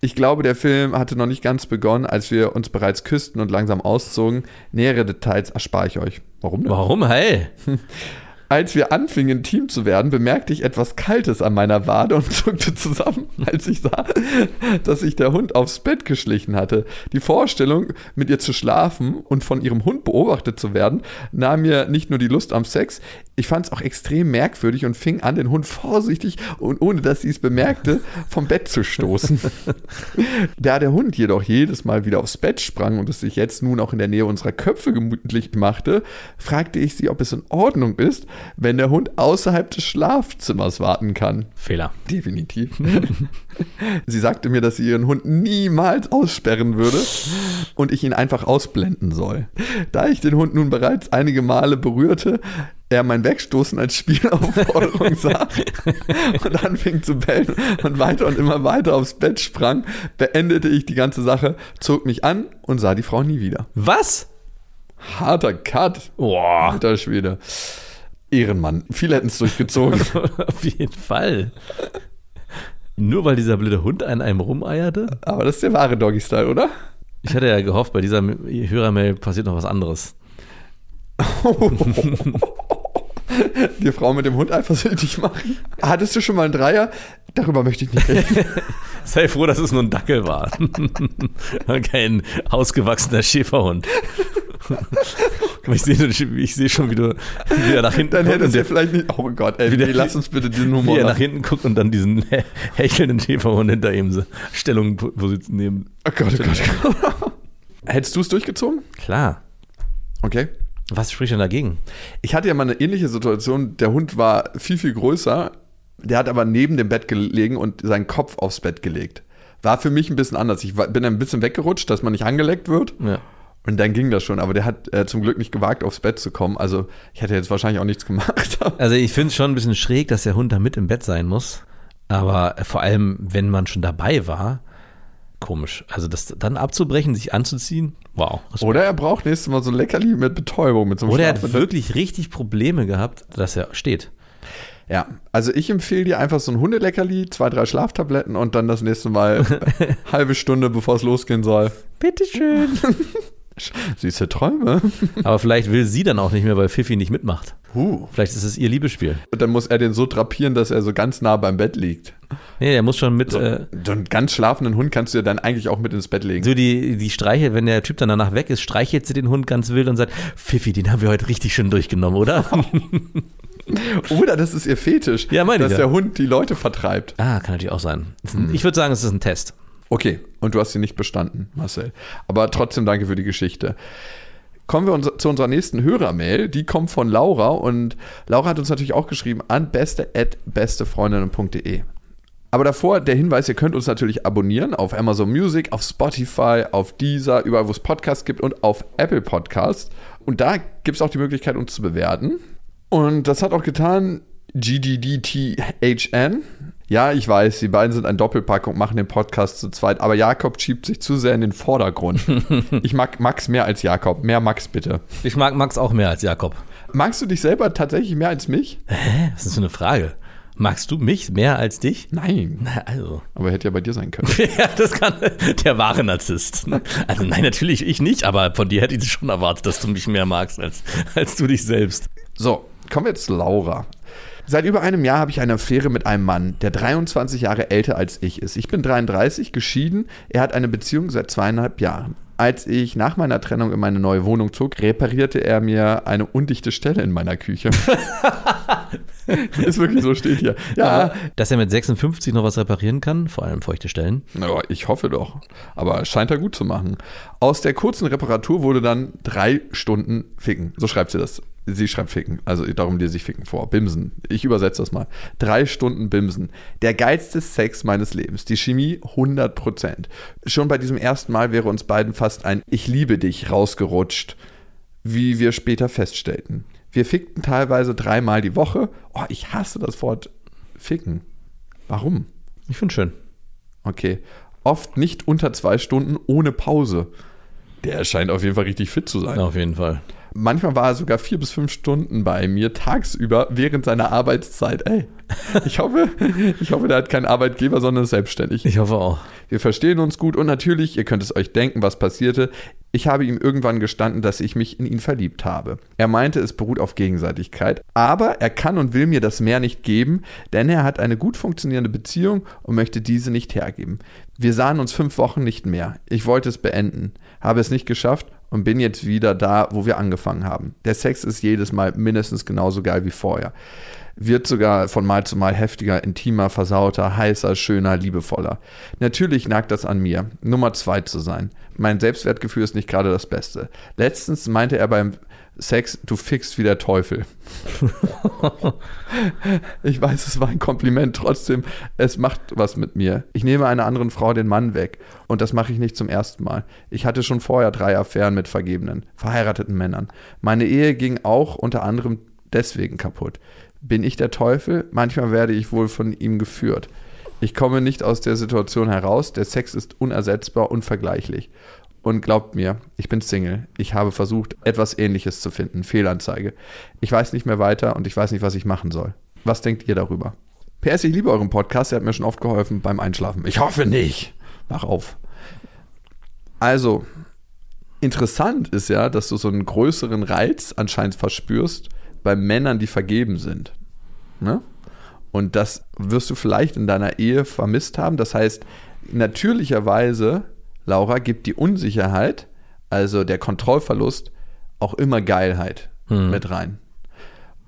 [SPEAKER 3] Ich glaube, der Film hatte noch nicht ganz begonnen, als wir uns bereits küssten und langsam auszogen. Nähere Details erspare ich euch. Warum denn?
[SPEAKER 4] Warum? Hey.
[SPEAKER 3] Als wir anfingen, intim zu werden, bemerkte ich etwas Kaltes an meiner Wade und zuckte zusammen, als ich sah, dass sich der Hund aufs Bett geschlichen hatte. Die Vorstellung, mit ihr zu schlafen und von ihrem Hund beobachtet zu werden, nahm mir nicht nur die Lust am Sex, ich fand es auch extrem merkwürdig und fing an, den Hund vorsichtig und ohne dass sie es bemerkte, vom Bett zu stoßen. Da der Hund jedoch jedes Mal wieder aufs Bett sprang und es sich jetzt nun auch in der Nähe unserer Köpfe gemütlich machte, fragte ich sie, ob es in Ordnung ist, wenn der Hund außerhalb des Schlafzimmers warten kann.
[SPEAKER 4] Fehler.
[SPEAKER 3] Definitiv. sie sagte mir, dass sie ihren Hund niemals aussperren würde und ich ihn einfach ausblenden soll. Da ich den Hund nun bereits einige Male berührte, er mein Wegstoßen als Spielaufforderung sah und anfing zu bellen und weiter und immer weiter aufs Bett sprang, beendete ich die ganze Sache, zog mich an und sah die Frau nie wieder.
[SPEAKER 4] Was?
[SPEAKER 3] Harter Cut.
[SPEAKER 4] Boah.
[SPEAKER 3] Alter Schwede. Ehrenmann. Viele hätten es durchgezogen.
[SPEAKER 4] Auf jeden Fall. Nur weil dieser blöde Hund an einem rumeierte?
[SPEAKER 3] Aber das ist der wahre Doggy-Style, oder?
[SPEAKER 4] Ich hatte ja gehofft, bei dieser Hörermail passiert noch was anderes.
[SPEAKER 3] die Frau mit dem Hund eifersüchtig machen. Hattest du schon mal einen Dreier? Darüber möchte ich nicht reden.
[SPEAKER 4] Sei froh, dass es nur ein Dackel war. Kein ausgewachsener Schäferhund. ich sehe seh schon, wie, du, wie er nach hinten
[SPEAKER 3] Dann hättest du vielleicht nicht. Oh mein Gott, ey,
[SPEAKER 4] Wie der-
[SPEAKER 3] nee, lass uns bitte diesen Humor
[SPEAKER 4] wie er nach hinten guckt und dann diesen hechelnden Schäferhund hinter ihm so Stellung nehmen.
[SPEAKER 3] Oh Gott, oh Gott. oh Gott. Hättest du es durchgezogen?
[SPEAKER 4] Klar.
[SPEAKER 3] Okay.
[SPEAKER 4] Was spricht denn dagegen?
[SPEAKER 3] Ich hatte ja mal eine ähnliche Situation. Der Hund war viel, viel größer. Der hat aber neben dem Bett gelegen und seinen Kopf aufs Bett gelegt. War für mich ein bisschen anders. Ich bin ein bisschen weggerutscht, dass man nicht angeleckt wird.
[SPEAKER 4] Ja.
[SPEAKER 3] Und dann ging das schon. Aber der hat äh, zum Glück nicht gewagt, aufs Bett zu kommen. Also ich hätte jetzt wahrscheinlich auch nichts gemacht.
[SPEAKER 4] Also ich finde es schon ein bisschen schräg, dass der Hund da mit im Bett sein muss. Aber vor allem, wenn man schon dabei war, komisch. Also das dann abzubrechen, sich anzuziehen, wow.
[SPEAKER 3] Oder er braucht nächstes Mal so ein Leckerli mit Betäubung. Mit so einem
[SPEAKER 4] Oder er hat wirklich richtig Probleme gehabt, dass er steht.
[SPEAKER 3] Ja, also ich empfehle dir einfach so ein Hundeleckerli, zwei, drei Schlaftabletten und dann das nächste Mal halbe Stunde, bevor es losgehen soll.
[SPEAKER 4] Bitteschön.
[SPEAKER 3] Süße Träume.
[SPEAKER 4] Aber vielleicht will sie dann auch nicht mehr, weil Fifi nicht mitmacht.
[SPEAKER 3] Huh.
[SPEAKER 4] Vielleicht ist es ihr Liebesspiel.
[SPEAKER 3] Und dann muss er den so drapieren, dass er so ganz nah beim Bett liegt.
[SPEAKER 4] Nee, der muss schon mit.
[SPEAKER 3] So,
[SPEAKER 4] Äh,
[SPEAKER 3] so einen ganz schlafenden Hund kannst du ja dann eigentlich auch mit ins Bett legen.
[SPEAKER 4] so die, die Streichel, wenn der Typ dann danach weg ist, streichelt sie den Hund ganz wild und sagt, Fifi, den haben wir heute richtig schön durchgenommen, oder?
[SPEAKER 3] Oder das ist ihr Fetisch,
[SPEAKER 4] Ja, meine ich
[SPEAKER 3] dass
[SPEAKER 4] ja.
[SPEAKER 3] der Hund die Leute vertreibt.
[SPEAKER 4] ah, kann natürlich auch sein. Ein- Ich würde sagen, es ist ein Test.
[SPEAKER 3] Okay, und du hast sie nicht bestanden, Marcel. Aber trotzdem danke für die Geschichte. Kommen wir zu unserer nächsten Hörermail. Die kommt von Laura und Laura hat uns natürlich auch geschrieben an beste.bestefreundinnen.de. Aber davor der Hinweis, ihr könnt uns natürlich abonnieren auf Amazon Music, auf Spotify, auf Deezer, überall wo es Podcasts gibt und auf Apple Podcasts. Und da gibt es auch die Möglichkeit, uns zu bewerten. Und das hat auch getan GDDTHN. Ja, ich weiß, die beiden sind ein Doppelpack und machen den Podcast zu zweit, aber Jakob schiebt sich zu sehr in den Vordergrund. ich mag Max mehr als Jakob. Mehr Max bitte.
[SPEAKER 4] Ich mag Max auch mehr als Jakob.
[SPEAKER 3] Magst du dich selber tatsächlich mehr als mich?
[SPEAKER 4] Hä? Was ist für eine Frage? Magst du mich mehr als dich?
[SPEAKER 3] Nein.
[SPEAKER 4] Na, also.
[SPEAKER 3] Aber hätte ja bei dir sein können.
[SPEAKER 4] Ja, das kann der wahre Narzisst. Also nein, natürlich ich nicht, aber von dir hätte ich schon erwartet, dass du mich mehr magst als, als du dich selbst.
[SPEAKER 3] So, kommen wir jetzt zu Laura. Seit über einem Jahr habe ich eine Affäre mit einem Mann, der 23 Jahre älter als ich ist. Ich bin 33, geschieden. Er hat eine Beziehung seit zweieinhalb Jahren. Als ich nach meiner Trennung in meine neue Wohnung zog, reparierte er mir eine undichte Stelle in meiner Küche. ist wirklich so, steht hier. Ja,
[SPEAKER 4] Dass er mit 56 noch was reparieren kann, vor allem feuchte Stellen.
[SPEAKER 3] Ja, ich hoffe doch. Aber scheint er gut zu machen. Aus der kurzen Reparatur wurde dann drei Stunden Ficken. So schreibt sie das. Sie schreibt Ficken. Also darum lese ich Ficken vor. Bimsen. Ich übersetze das mal. Drei Stunden Bimsen. Der geilste Sex meines Lebens. Die Chemie 100%. Schon bei diesem ersten Mal wäre uns beiden fast ein Ich liebe dich rausgerutscht. Wie wir später feststellten. Wir fickten teilweise dreimal die Woche. Oh, ich hasse das Wort Ficken. Warum?
[SPEAKER 4] Ich finde schön.
[SPEAKER 3] Okay. Oft nicht unter zwei Stunden ohne Pause. Der scheint auf jeden Fall richtig fit zu sein.
[SPEAKER 4] Auf jeden Fall.
[SPEAKER 3] Manchmal war er sogar vier bis fünf Stunden bei mir tagsüber während seiner Arbeitszeit. Ey, ich hoffe, ich hoffe, der hat keinen Arbeitgeber, sondern ist selbstständig.
[SPEAKER 4] Ich hoffe auch.
[SPEAKER 3] Wir verstehen uns gut und natürlich, ihr könnt es euch denken, was passierte. Ich habe ihm irgendwann gestanden, dass ich mich in ihn verliebt habe. Er meinte, es beruht auf Gegenseitigkeit, aber er kann und will mir das mehr nicht geben, denn er hat eine gut funktionierende Beziehung und möchte diese nicht hergeben. Wir sahen uns fünf Wochen nicht mehr. Ich wollte es beenden, habe es nicht geschafft und bin jetzt wieder da, wo wir angefangen haben. Der Sex ist jedes Mal mindestens genauso geil wie vorher. Wird sogar von Mal zu Mal heftiger, intimer, versauter, heißer, schöner, liebevoller. Natürlich nagt das an mir, Nummer zwei zu sein. Mein Selbstwertgefühl ist nicht gerade das Beste. Letztens meinte er beim Sex, du fickst wie der Teufel. ich weiß, es war ein Kompliment, trotzdem, es macht was mit mir. Ich nehme einer anderen Frau den Mann weg. Und das mache ich nicht zum ersten Mal. Ich hatte schon vorher drei Affären mit vergebenen, verheirateten Männern. Meine Ehe ging auch unter anderem deswegen kaputt. Bin ich der Teufel? Manchmal werde ich wohl von ihm geführt. Ich komme nicht aus der Situation heraus. Der Sex ist unersetzbar, unvergleichlich. Und glaubt mir, ich bin Single. Ich habe versucht, etwas Ähnliches zu finden. Fehlanzeige. Ich weiß nicht mehr weiter und ich weiß nicht, was ich machen soll. Was denkt ihr darüber? PS, ich liebe euren Podcast. Er hat mir schon oft geholfen beim Einschlafen. Ich hoffe nicht. Mach auf. Also, interessant ist ja, dass du so einen größeren Reiz anscheinend verspürst bei Männern, die vergeben sind. Ne? Und das wirst du vielleicht in deiner Ehe vermisst haben. Das heißt, natürlicherweise, Laura, gibt die Unsicherheit, also der Kontrollverlust, auch immer Geilheit
[SPEAKER 4] Hm.
[SPEAKER 3] mit rein.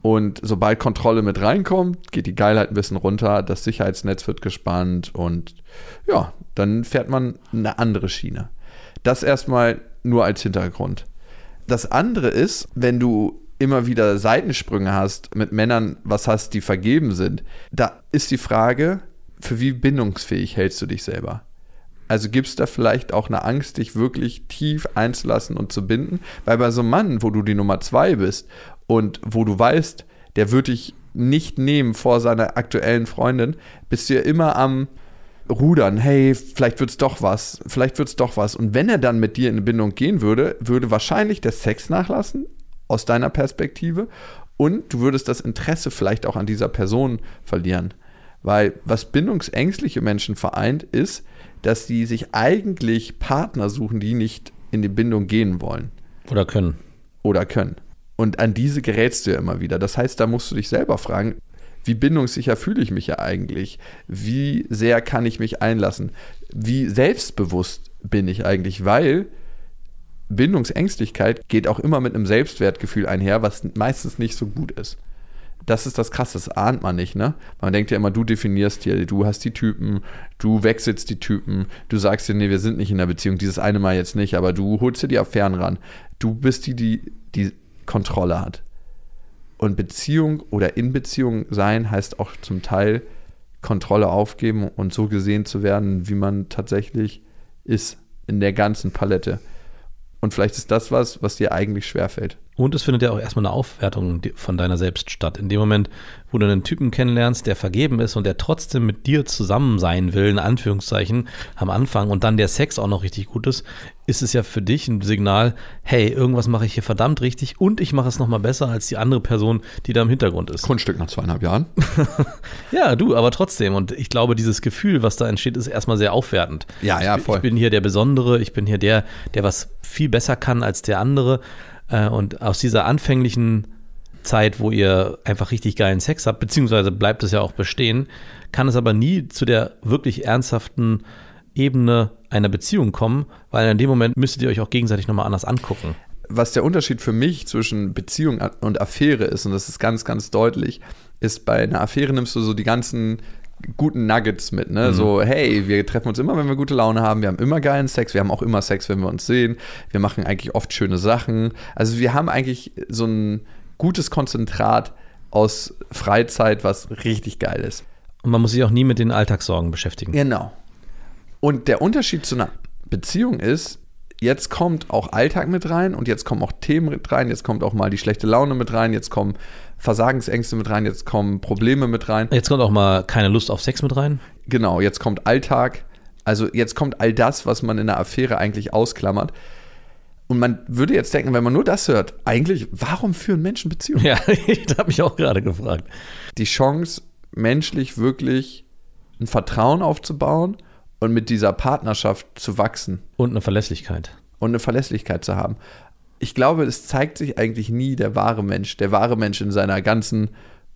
[SPEAKER 3] Und sobald Kontrolle mit reinkommt, geht die Geilheit ein bisschen runter, das Sicherheitsnetz wird gespannt und ja, dann fährt man eine andere Schiene. Das erstmal nur als Hintergrund. Das andere ist, wenn du immer wieder Seitensprünge hast mit Männern, was hast, die vergeben sind, da ist die Frage, für wie bindungsfähig hältst du dich selber? Also gibt es da vielleicht auch eine Angst, dich wirklich tief einzulassen und zu binden? Weil bei so einem Mann, wo du die Nummer zwei bist und wo du weißt, der wird dich nicht nehmen vor seiner aktuellen Freundin, bist du ja immer am Rudern. Hey, vielleicht wird's doch was, vielleicht wird's doch was. Und wenn er dann mit dir in eine Bindung gehen würde, würde wahrscheinlich der Sex nachlassen, aus deiner Perspektive. Und du würdest das Interesse vielleicht auch an dieser Person verlieren. Weil was bindungsängstliche Menschen vereint, ist, dass sie sich eigentlich Partner suchen, die nicht in die Bindung gehen wollen
[SPEAKER 4] Oder können.
[SPEAKER 3] oder können. Und an diese gerätst du ja immer wieder. Das heißt, da musst du dich selber fragen, wie bindungssicher fühle ich mich ja eigentlich? Wie sehr kann ich mich einlassen? Wie selbstbewusst bin ich eigentlich? Weil Bindungsängstlichkeit geht auch immer mit einem Selbstwertgefühl einher, was meistens nicht so gut ist. Das ist das Krasse, das ahnt man nicht, ne? Man denkt ja immer, du definierst hier, du hast die Typen, du wechselst die Typen, du sagst dir, nee, wir sind nicht in der Beziehung, dieses eine Mal jetzt nicht, aber du holst dir die Affären ran. Du bist die, die die Kontrolle hat. Und Beziehung oder in Beziehung sein heißt auch zum Teil Kontrolle aufgeben und so gesehen zu werden, wie man tatsächlich ist in der ganzen Palette. Und vielleicht ist das was, was dir eigentlich schwerfällt.
[SPEAKER 4] Und es findet ja auch erstmal eine Aufwertung von deiner selbst statt. In dem Moment, wo du einen Typen kennenlernst, der vergeben ist und der trotzdem mit dir zusammen sein will, in Anführungszeichen, am Anfang und dann der Sex auch noch richtig gut ist, ist es ja für dich ein Signal, hey, irgendwas mache ich hier verdammt richtig und ich mache es nochmal besser als die andere Person, die da im Hintergrund ist.
[SPEAKER 3] Kunststück nach zweieinhalb Jahren.
[SPEAKER 4] Ja, du, aber trotzdem. Und ich glaube, dieses Gefühl, was da entsteht, ist erstmal sehr aufwertend.
[SPEAKER 3] Ja, ja,
[SPEAKER 4] ich,
[SPEAKER 3] voll.
[SPEAKER 4] Ich bin hier der Besondere, ich bin hier der, der was viel besser kann als der andere. Äh, Und aus dieser anfänglichen Zeit, wo ihr einfach richtig geilen Sex habt, beziehungsweise bleibt es ja auch bestehen, kann es aber nie zu der wirklich ernsthaften Ebene einer Beziehung kommen, weil in dem Moment müsstet ihr euch auch gegenseitig nochmal anders angucken.
[SPEAKER 3] was der Unterschied für mich zwischen Beziehung und Affäre ist, und das ist ganz, ganz deutlich, ist bei einer Affäre nimmst du so die ganzen guten Nuggets mit, ne? So, hey, wir treffen uns immer, wenn wir gute Laune haben, wir haben immer geilen Sex, wir haben auch immer Sex, wenn wir uns sehen, wir machen eigentlich oft schöne Sachen. Also wir haben eigentlich so ein gutes Konzentrat aus Freizeit, was richtig geil ist.
[SPEAKER 4] Und man muss sich auch nie mit den Alltagssorgen beschäftigen.
[SPEAKER 3] Genau. Und der Unterschied zu einer Beziehung ist, jetzt kommt auch Alltag mit rein und jetzt kommen auch Themen mit rein, jetzt kommt auch mal die schlechte Laune mit rein, jetzt kommen Versagensängste mit rein, jetzt kommen Probleme mit rein.
[SPEAKER 4] Jetzt kommt auch mal keine Lust auf Sex mit rein.
[SPEAKER 3] Genau, jetzt kommt Alltag. Also jetzt kommt all das, was man in einer Affäre eigentlich ausklammert. Und man würde jetzt denken, wenn man nur das hört, eigentlich, warum führen Menschen Beziehungen?
[SPEAKER 4] Ja, ich habe mich auch gerade gefragt.
[SPEAKER 3] die Chance, menschlich wirklich ein Vertrauen aufzubauen und mit dieser Partnerschaft zu wachsen
[SPEAKER 4] Und eine Verlässlichkeit.
[SPEAKER 3] und eine Verlässlichkeit zu haben. Ich glaube, es zeigt sich eigentlich nie der wahre Mensch, der wahre Mensch in seiner ganzen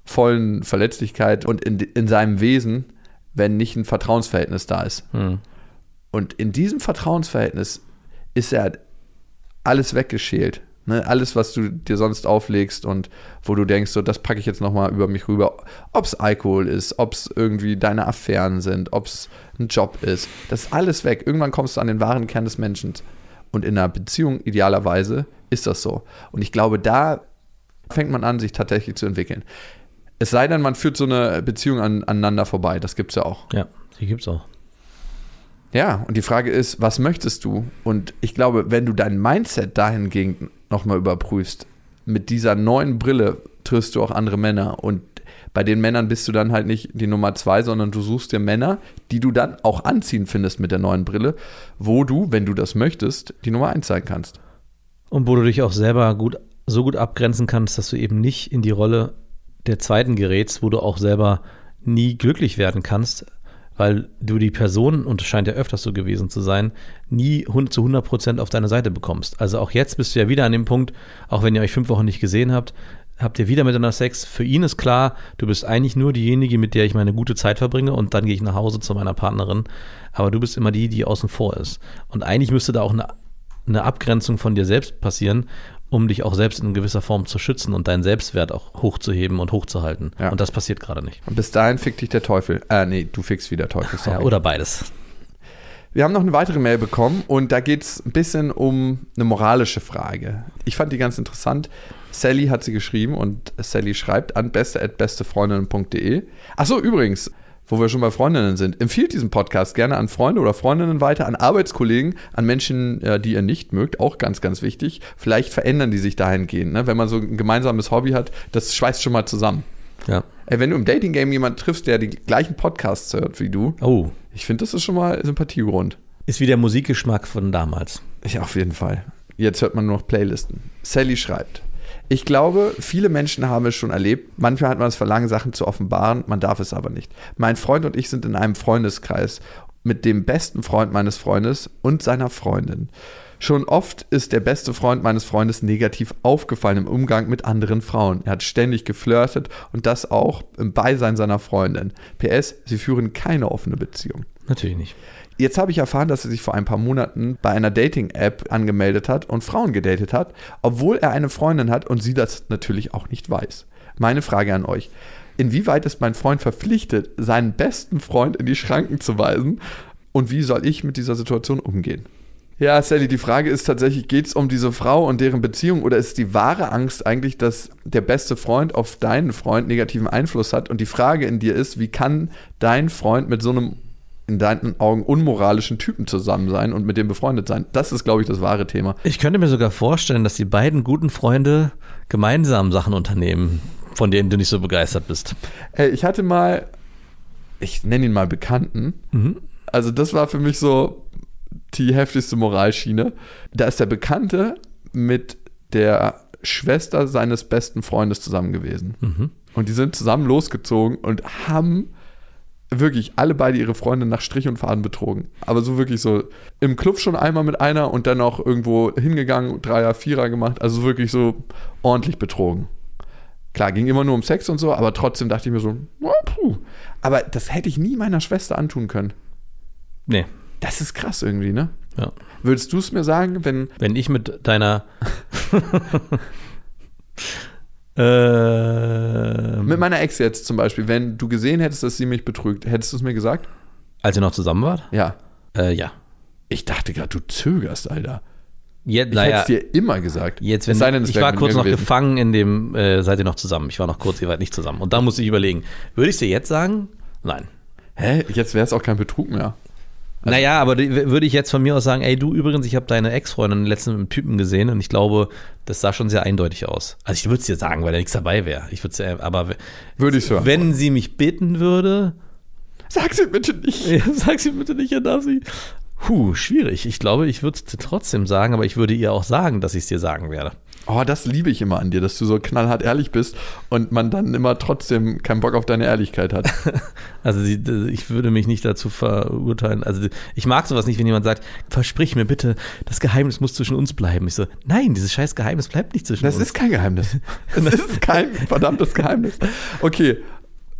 [SPEAKER 3] vollen Verletzlichkeit und in, in seinem Wesen, wenn nicht ein Vertrauensverhältnis da ist.
[SPEAKER 4] Hm.
[SPEAKER 3] Und in diesem Vertrauensverhältnis ist ja alles weggeschält. Ne? Alles, was du dir sonst auflegst und wo du denkst, so, das packe ich jetzt nochmal über mich rüber. Ob es Alkohol ist, ob es irgendwie deine Affären sind, ob es ein Job ist. Das ist alles weg. Irgendwann kommst du an den wahren Kern des Menschen. Und in einer Beziehung idealerweise ist das so. Und ich glaube, da fängt man an, sich tatsächlich zu entwickeln. Es sei denn, man führt so eine Beziehung an, aneinander vorbei. Das gibt es ja auch.
[SPEAKER 4] Ja, die gibt's auch.
[SPEAKER 3] Ja, und die Frage ist, was möchtest du? Und ich glaube, wenn du dein Mindset dahingehend nochmal überprüfst, mit dieser neuen Brille triffst du auch andere Männer. Und bei den Männern bist du dann halt nicht die Nummer zwei, sondern du suchst dir Männer, die du dann auch anziehen findest mit der neuen Brille, wo du, wenn du das möchtest, die Nummer eins sein kannst.
[SPEAKER 4] Und wo du dich auch selber gut, so gut abgrenzen kannst, dass du eben nicht in die Rolle der zweiten gerätst, wo du auch selber nie glücklich werden kannst, weil du die Person, und es scheint ja öfters so gewesen zu sein, nie zu 100 Prozent auf deine Seite bekommst. Also auch jetzt bist du ja wieder an dem Punkt, auch wenn ihr euch fünf Wochen nicht gesehen habt, habt ihr wieder miteinander Sex. Für ihn ist klar, du bist eigentlich nur diejenige, mit der ich meine gute Zeit verbringe und dann gehe ich nach Hause zu meiner Partnerin. Aber du bist immer die, die außen vor ist. Und eigentlich müsste da auch eine, eine Abgrenzung von dir selbst passieren, um dich auch selbst in gewisser Form zu schützen und deinen Selbstwert auch hochzuheben und hochzuhalten.
[SPEAKER 3] Ja.
[SPEAKER 4] Und das passiert gerade nicht.
[SPEAKER 3] Und bis dahin fickt dich der Teufel. Äh, nee, du fickst wieder Teufel. Sorry.
[SPEAKER 4] Ja, oder beides.
[SPEAKER 3] Wir haben noch eine weitere Mail bekommen und da geht es ein bisschen um eine moralische Frage. Ich fand die ganz interessant. Sally hat sie geschrieben und Sally schreibt an beste.bestefreundinnen.de. Achso, übrigens, wo wir schon bei Freundinnen sind, empfiehlt diesen Podcast gerne an Freunde oder Freundinnen weiter, an Arbeitskollegen, an Menschen, äh, die ihr nicht mögt, auch ganz, ganz wichtig. Vielleicht verändern die sich dahingehend. Ne? Wenn man so ein gemeinsames Hobby hat, das schweißt schon mal zusammen.
[SPEAKER 4] Ja.
[SPEAKER 3] Ey, wenn du im Dating-Game jemanden triffst, der die gleichen Podcasts hört wie du,
[SPEAKER 4] Oh,
[SPEAKER 3] ich finde, das ist schon mal Sympathiegrund.
[SPEAKER 4] ist wie der Musikgeschmack von damals.
[SPEAKER 3] Ja, auf jeden Fall. Jetzt hört man nur noch Playlisten. Sally schreibt. Ich glaube, viele Menschen haben es schon erlebt. Manchmal hat man das Verlangen, Sachen zu offenbaren, man darf es aber nicht. Mein Freund und ich sind in einem Freundeskreis mit dem besten Freund meines Freundes und seiner Freundin. Schon oft ist der beste Freund meines Freundes negativ aufgefallen im Umgang mit anderen Frauen. Er hat ständig geflirtet und das auch im Beisein seiner Freundin. PS, sie führen keine offene Beziehung.
[SPEAKER 4] Natürlich nicht.
[SPEAKER 3] Jetzt habe ich erfahren, dass er sich vor ein paar Monaten bei einer Dating-App angemeldet hat und Frauen gedatet hat, obwohl er eine Freundin hat und sie das natürlich auch nicht weiß. Meine Frage an euch. Inwieweit ist mein Freund verpflichtet, seinen besten Freund in die Schranken zu weisen? Und wie soll ich mit dieser Situation umgehen? Ja, Sally, die Frage ist tatsächlich, geht es um diese Frau und deren Beziehung oder ist die wahre Angst eigentlich, dass der beste Freund auf deinen Freund negativen Einfluss hat? Und die Frage in dir ist, wie kann dein Freund mit so einem in deinen Augen unmoralischen Typen zusammen sein und mit dem befreundet sein? Das ist, glaube ich, das wahre Thema.
[SPEAKER 4] Ich könnte mir sogar vorstellen, dass die beiden guten Freunde gemeinsam Sachen unternehmen, von denen du nicht so begeistert bist.
[SPEAKER 3] Hey, ich hatte mal, ich nenne ihn mal Bekannten. Also das war für mich so die heftigste Moralschiene. Da ist der Bekannte mit der Schwester seines besten Freundes zusammen gewesen. Und die sind zusammen losgezogen und haben wirklich alle beide ihre Freunde nach Strich und Faden betrogen. Aber so wirklich so im Club schon einmal mit einer und dann auch irgendwo hingegangen, Dreier, Vierer gemacht. Also wirklich so ordentlich betrogen. Klar, ging immer nur um Sex und so, aber trotzdem dachte ich mir so, oh, puh. Aber das hätte ich nie meiner Schwester antun können.
[SPEAKER 4] Nee.
[SPEAKER 3] Das ist krass irgendwie, ne?
[SPEAKER 4] Ja.
[SPEAKER 3] Würdest du es mir sagen, wenn.
[SPEAKER 4] Wenn ich mit deiner ähm,
[SPEAKER 3] Mit meiner Ex jetzt zum Beispiel, wenn du gesehen hättest, dass sie mich betrügt, hättest du es mir gesagt?
[SPEAKER 4] als ihr noch zusammen wart?
[SPEAKER 3] Ja.
[SPEAKER 4] Äh, ja.
[SPEAKER 3] Ich dachte gerade, du zögerst, Alter.
[SPEAKER 4] Jetzt,
[SPEAKER 3] Ich
[SPEAKER 4] naja,
[SPEAKER 3] hätte es dir immer gesagt.
[SPEAKER 4] jetzt, wenn
[SPEAKER 3] denn,
[SPEAKER 4] ich war kurz noch
[SPEAKER 3] gewesen.
[SPEAKER 4] gefangen in dem, äh, seid ihr noch zusammen? Ich war noch kurz, ihr wart nicht zusammen. Und da musste ich überlegen, würde ich es dir jetzt sagen? Nein.
[SPEAKER 3] Hä? Jetzt wäre es auch kein Betrug mehr.
[SPEAKER 4] Naja, aber würde ich jetzt von mir aus sagen, ey du übrigens, ich habe deine Ex-Freundin letztens mit einem Typen gesehen und ich glaube, das sah schon sehr eindeutig aus. Also ich würde es dir sagen, weil da nichts dabei wäre. Ich würde es aber
[SPEAKER 3] Würde ich hören.
[SPEAKER 4] wenn sie mich bitten würde,
[SPEAKER 3] Sag sie bitte nicht.
[SPEAKER 4] Ja, sag sie bitte nicht, Herr Darcy. Puh, schwierig. Ich glaube, ich würde es trotzdem sagen, aber ich würde ihr auch sagen, dass ich es dir sagen werde.
[SPEAKER 3] Oh, das liebe ich immer an dir, dass du so knallhart ehrlich bist und man dann immer trotzdem keinen Bock auf deine Ehrlichkeit hat.
[SPEAKER 4] Also ich würde mich nicht dazu verurteilen. Also ich mag sowas nicht, wenn jemand sagt, versprich mir bitte, das Geheimnis muss zwischen uns bleiben. Ich so, nein, dieses scheiß Geheimnis bleibt nicht zwischen
[SPEAKER 3] Das
[SPEAKER 4] uns.
[SPEAKER 3] ist kein Geheimnis. Das ist kein verdammtes Geheimnis. Okay.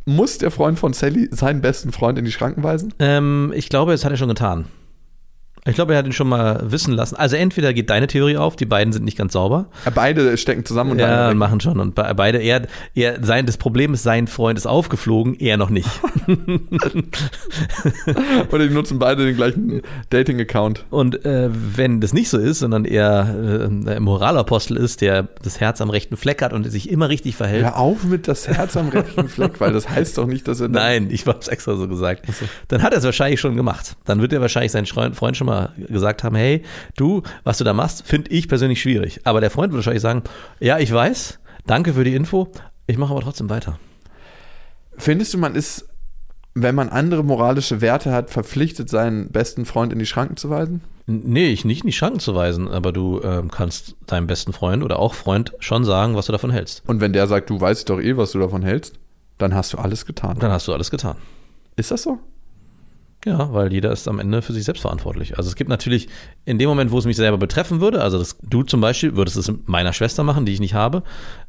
[SPEAKER 3] Muss der Freund von Sally seinen besten Freund in die Schranken weisen?
[SPEAKER 4] ähm, ich glaube, das hat er schon getan. Ich glaube, er hat ihn schon mal wissen lassen. Also entweder geht deine Theorie auf, die beiden sind nicht ganz sauber.
[SPEAKER 3] Beide stecken zusammen und
[SPEAKER 4] Ja, machen schon. Und be- beide, er, er, sein, das Problem ist, sein Freund ist aufgeflogen, er noch nicht.
[SPEAKER 3] Oder die nutzen beide den gleichen Dating-Account.
[SPEAKER 4] Und äh, wenn das nicht so ist, sondern er äh, ein Moralapostel ist, der das Herz am rechten Fleck hat und sich immer richtig verhält.
[SPEAKER 3] Hör auf mit das Herz am rechten Fleck, weil das heißt doch nicht, dass er.
[SPEAKER 4] Nein, ich habe es extra so gesagt. Dann hat er es wahrscheinlich schon gemacht. Dann wird er wahrscheinlich seinen Freund schon mal gesagt haben, hey, du, was du da machst, finde ich persönlich schwierig. Aber der Freund wird wahrscheinlich sagen, ja, ich weiß, danke für die Info, ich mache aber trotzdem weiter.
[SPEAKER 3] Findest du, man ist, wenn man andere moralische Werte hat, verpflichtet, seinen besten Freund in die Schranken zu weisen?
[SPEAKER 4] Nee, ich nicht in die Schranken zu weisen, aber du ähm, kannst deinem besten Freund oder auch Freund schon sagen, was du davon hältst.
[SPEAKER 3] Und wenn der sagt, du weißt doch eh, was du davon hältst, dann hast du alles getan.
[SPEAKER 4] Dann hast du alles getan.
[SPEAKER 3] Ist das so?
[SPEAKER 4] Ja, weil jeder ist am Ende für sich selbst verantwortlich. Also es gibt natürlich in dem Moment, wo es mich selber betreffen würde, also das, du zum Beispiel würdest es mit meiner Schwester machen, die ich nicht habe,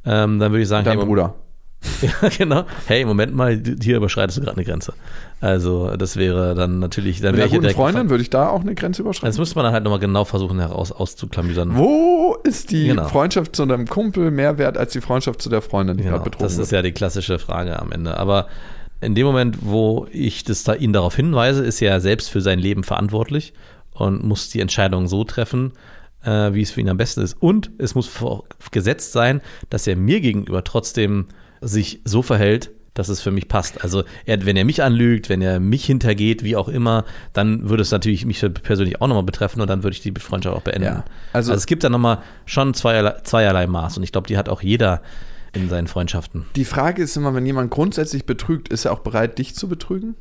[SPEAKER 4] ähm, dann würde ich sagen,
[SPEAKER 3] Dein
[SPEAKER 4] hey,
[SPEAKER 3] Bruder.
[SPEAKER 4] Ja, genau. Hey, Moment mal, hier überschreitest du gerade eine Grenze. Also das wäre dann natürlich, dann
[SPEAKER 3] Mit einer guten Freundin würde ich da auch eine Grenze überschreiten.
[SPEAKER 4] Das müsste man dann halt nochmal genau versuchen heraus auszuklamüsern.
[SPEAKER 3] Wo ist die
[SPEAKER 4] Genau.
[SPEAKER 3] Freundschaft zu deinem Kumpel mehr wert als die Freundschaft zu der Freundin, die
[SPEAKER 4] Genau,
[SPEAKER 3] gerade betrogen
[SPEAKER 4] das ist
[SPEAKER 3] wird?
[SPEAKER 4] ja die klassische Frage am Ende. Aber in dem Moment, wo ich das da, ihn darauf hinweise, ist er selbst für sein Leben verantwortlich und muss die Entscheidung so treffen, äh, wie es für ihn am besten ist. Und es muss gesetzt sein, dass er mir gegenüber trotzdem sich so verhält, dass es für mich passt. Also er, wenn er mich anlügt, wenn er mich hintergeht, wie auch immer, dann würde es natürlich mich persönlich auch nochmal betreffen und dann würde ich die Freundschaft auch beenden.
[SPEAKER 3] Ja, also-
[SPEAKER 4] also es gibt da nochmal schon zweierlei, zweierlei Maß und ich glaube, die hat auch jeder in seinen Freundschaften.
[SPEAKER 3] Die Frage ist immer, wenn jemand grundsätzlich betrügt, ist er auch bereit, dich zu betrügen?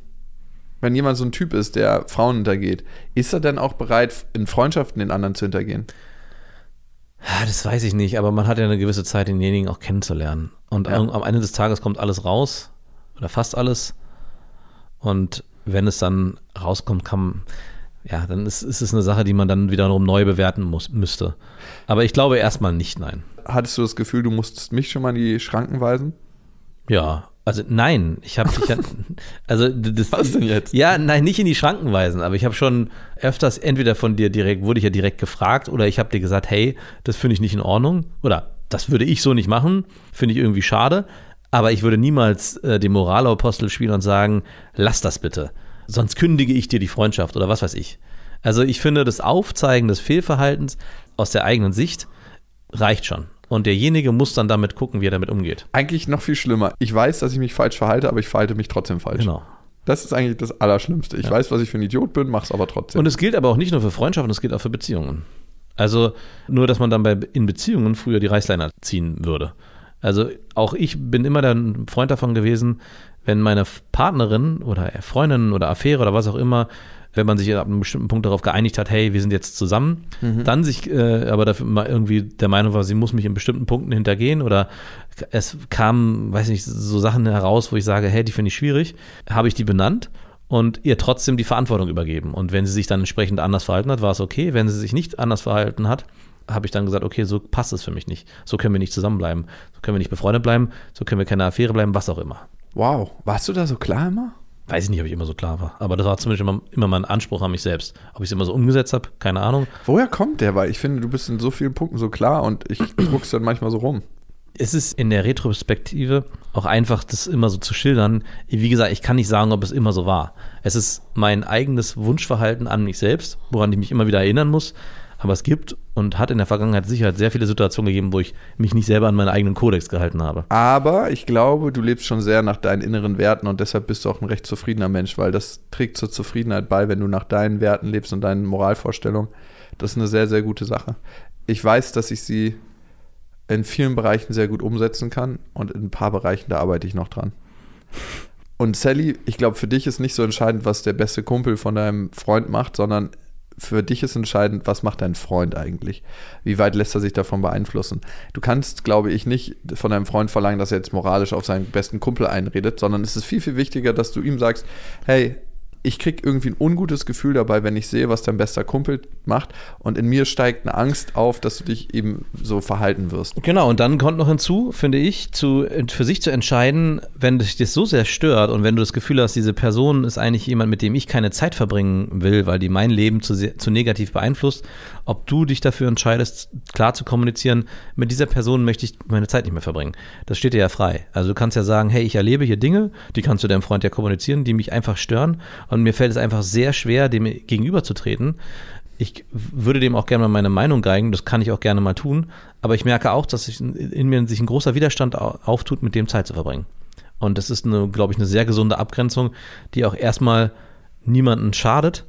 [SPEAKER 3] Wenn jemand so ein Typ ist, der Frauen hintergeht, ist er dann auch bereit, in Freundschaften den anderen zu hintergehen?
[SPEAKER 4] Das weiß ich nicht, aber man hat ja eine gewisse Zeit, denjenigen auch kennenzulernen. Und
[SPEAKER 3] Ja.
[SPEAKER 4] am am Ende des Tages kommt alles raus oder fast alles. Und wenn es dann rauskommt, kann, ja, dann ist, ist es eine Sache, die man dann wiederum neu bewerten muss, müsste. Aber ich glaube erstmal nicht, nein.
[SPEAKER 3] Hattest du das Gefühl, du musstest mich schon mal in die Schranken weisen?
[SPEAKER 4] Ja, also nein, ich habe dich ja, also das,
[SPEAKER 3] Was denn jetzt?
[SPEAKER 4] Ja, nein, nicht in die Schranken weisen, aber ich habe schon öfters entweder von dir direkt, wurde ich ja direkt gefragt oder ich habe dir gesagt, hey, das finde ich nicht in Ordnung oder das würde ich so nicht machen, finde ich irgendwie schade, aber ich würde niemals äh, den Moralapostel spielen und sagen, lass das bitte, sonst kündige ich dir die Freundschaft oder was weiß ich. Also ich finde, das Aufzeigen des Fehlverhaltens aus der eigenen Sicht reicht schon. Und derjenige muss dann damit gucken, wie er damit umgeht.
[SPEAKER 3] Eigentlich noch viel schlimmer. Ich weiß, dass ich mich falsch verhalte, aber ich verhalte mich trotzdem falsch.
[SPEAKER 4] Genau.
[SPEAKER 3] Das ist eigentlich das Allerschlimmste. Ich weiß, was ich für ein Idiot bin, mach's aber trotzdem.
[SPEAKER 4] Und es gilt aber auch nicht nur für Freundschaften, es gilt auch für Beziehungen. Also nur, dass man dann bei, in Beziehungen früher die Reißleine ziehen würde. Also auch ich bin immer der Freund davon gewesen, wenn meine Partnerin oder Freundin oder Affäre oder was auch immer, wenn man sich ab einem bestimmten Punkt darauf geeinigt hat, hey, wir sind jetzt zusammen, dann sich äh, aber dafür mal irgendwie der Meinung war, sie muss mich in bestimmten Punkten hintergehen oder es kamen, weiß nicht, so Sachen heraus, wo ich sage, hey, die finde ich schwierig, habe ich die benannt und ihr trotzdem die Verantwortung übergeben. Und wenn sie sich dann entsprechend anders verhalten hat, war es okay. Wenn sie sich nicht anders verhalten hat, habe ich dann gesagt, okay, so passt es für mich nicht. So können wir nicht zusammenbleiben. So können wir nicht befreundet bleiben. So können wir keine Affäre bleiben, was auch immer.
[SPEAKER 3] wow, warst du da so klar immer?
[SPEAKER 4] Weiß ich nicht, ob ich immer so klar war. Aber das war zumindest immer, immer mein Anspruch an mich selbst. Ob ich es immer so umgesetzt habe, keine Ahnung.
[SPEAKER 3] Woher kommt der? Weil ich finde, du bist in so vielen Punkten so klar und ich druck's dann manchmal so rum.
[SPEAKER 4] Es ist in der Retrospektive auch einfach, das immer so zu schildern. Wie gesagt, ich kann nicht sagen, ob es immer so war. Es ist mein eigenes Wunschverhalten an mich selbst, woran ich mich immer wieder erinnern muss. Aber es gibt und hat in der Vergangenheit sicher sehr viele Situationen gegeben, wo ich mich nicht selber an meinen eigenen Kodex gehalten habe.
[SPEAKER 3] Aber ich glaube, du lebst schon sehr nach deinen inneren Werten und deshalb bist du auch ein recht zufriedener Mensch, weil das trägt zur Zufriedenheit bei, wenn du nach deinen Werten lebst und deinen Moralvorstellungen. Das ist eine sehr, sehr gute Sache. Ich weiß, dass ich sie in vielen Bereichen sehr gut umsetzen kann und in ein paar Bereichen, da arbeite ich noch dran. Und Sally, ich glaube, für dich ist nicht so entscheidend, was der beste Kumpel von deinem Freund macht, sondern für dich ist entscheidend, was macht dein Freund eigentlich? Wie weit lässt er sich davon beeinflussen? Du kannst, glaube ich, nicht von deinem Freund verlangen, dass er jetzt moralisch auf seinen besten Kumpel einredet, sondern es ist viel, viel wichtiger, dass du ihm sagst, hey, ich kriege irgendwie ein ungutes Gefühl dabei, wenn ich sehe, was dein bester Kumpel macht. Und in mir steigt eine Angst auf, dass du dich eben so verhalten wirst.
[SPEAKER 4] Genau, und dann kommt noch hinzu, finde ich, zu, für sich zu entscheiden, wenn dich das so sehr stört und wenn du das Gefühl hast, diese Person ist eigentlich jemand, mit dem ich keine Zeit verbringen will, weil die mein Leben zu, sehr, zu negativ beeinflusst, ob du dich dafür entscheidest, klar zu kommunizieren, mit dieser Person möchte ich meine Zeit nicht mehr verbringen. Das steht dir ja frei. Also du kannst ja sagen, hey, ich erlebe hier Dinge, die kannst du deinem Freund ja kommunizieren, die mich einfach stören und mir fällt es einfach sehr schwer, dem gegenüberzutreten ich würde dem auch gerne mal meine Meinung geigen, das kann ich auch gerne mal tun, aber ich merke auch, dass sich in mir sich ein großer Widerstand auftut, mit dem Zeit zu verbringen. Und das ist, eine, glaube ich, eine sehr gesunde Abgrenzung, die auch erstmal niemanden schadet,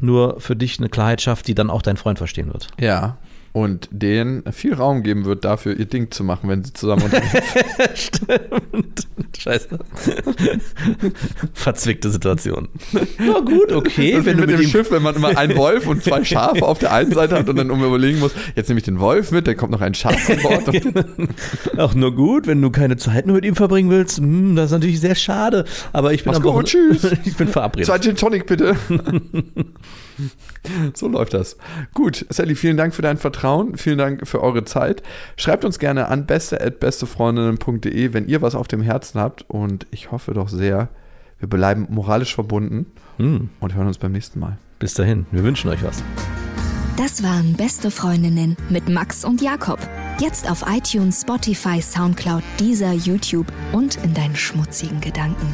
[SPEAKER 4] nur für dich eine Klarheit schafft, die dann auch dein Freund verstehen wird.
[SPEAKER 3] Ja. Und denen viel Raum geben wird, dafür ihr Ding zu machen, wenn sie zusammen unterwegs sind.
[SPEAKER 4] Stimmt. Scheiße. Verzwickte Situation. Na gut, okay.
[SPEAKER 3] Das
[SPEAKER 4] wenn du
[SPEAKER 3] mit,
[SPEAKER 4] mit
[SPEAKER 3] dem Schiff, wenn man immer einen Wolf und zwei Schafe auf der einen Seite hat und dann um überlegen muss, jetzt nehme ich den Wolf mit, dann kommt noch ein Schaf an Bord.
[SPEAKER 4] Auch nur gut, wenn du keine Zeit nur mit ihm verbringen willst. Hm, das ist natürlich sehr schade. Aber ich bin
[SPEAKER 3] Mach's
[SPEAKER 4] am
[SPEAKER 3] gut, tschüss.
[SPEAKER 4] Ich bin verabredet.
[SPEAKER 3] Zwei Gin Tonic bitte. so läuft das. Gut, Sally, vielen Dank für dein Vertrauen. Vielen Dank für eure Zeit. Schreibt uns gerne an beste.bestefreundinnen.de, wenn ihr was auf dem Herzen habt. Und ich hoffe doch sehr, wir bleiben moralisch verbunden
[SPEAKER 4] Hm,
[SPEAKER 3] und hören uns beim nächsten Mal.
[SPEAKER 4] bis dahin. Wir wünschen euch was.
[SPEAKER 1] Das waren Beste Freundinnen mit Max und Jakob. Jetzt auf iTunes, Spotify, Soundcloud, dieser YouTube und in deinen schmutzigen Gedanken.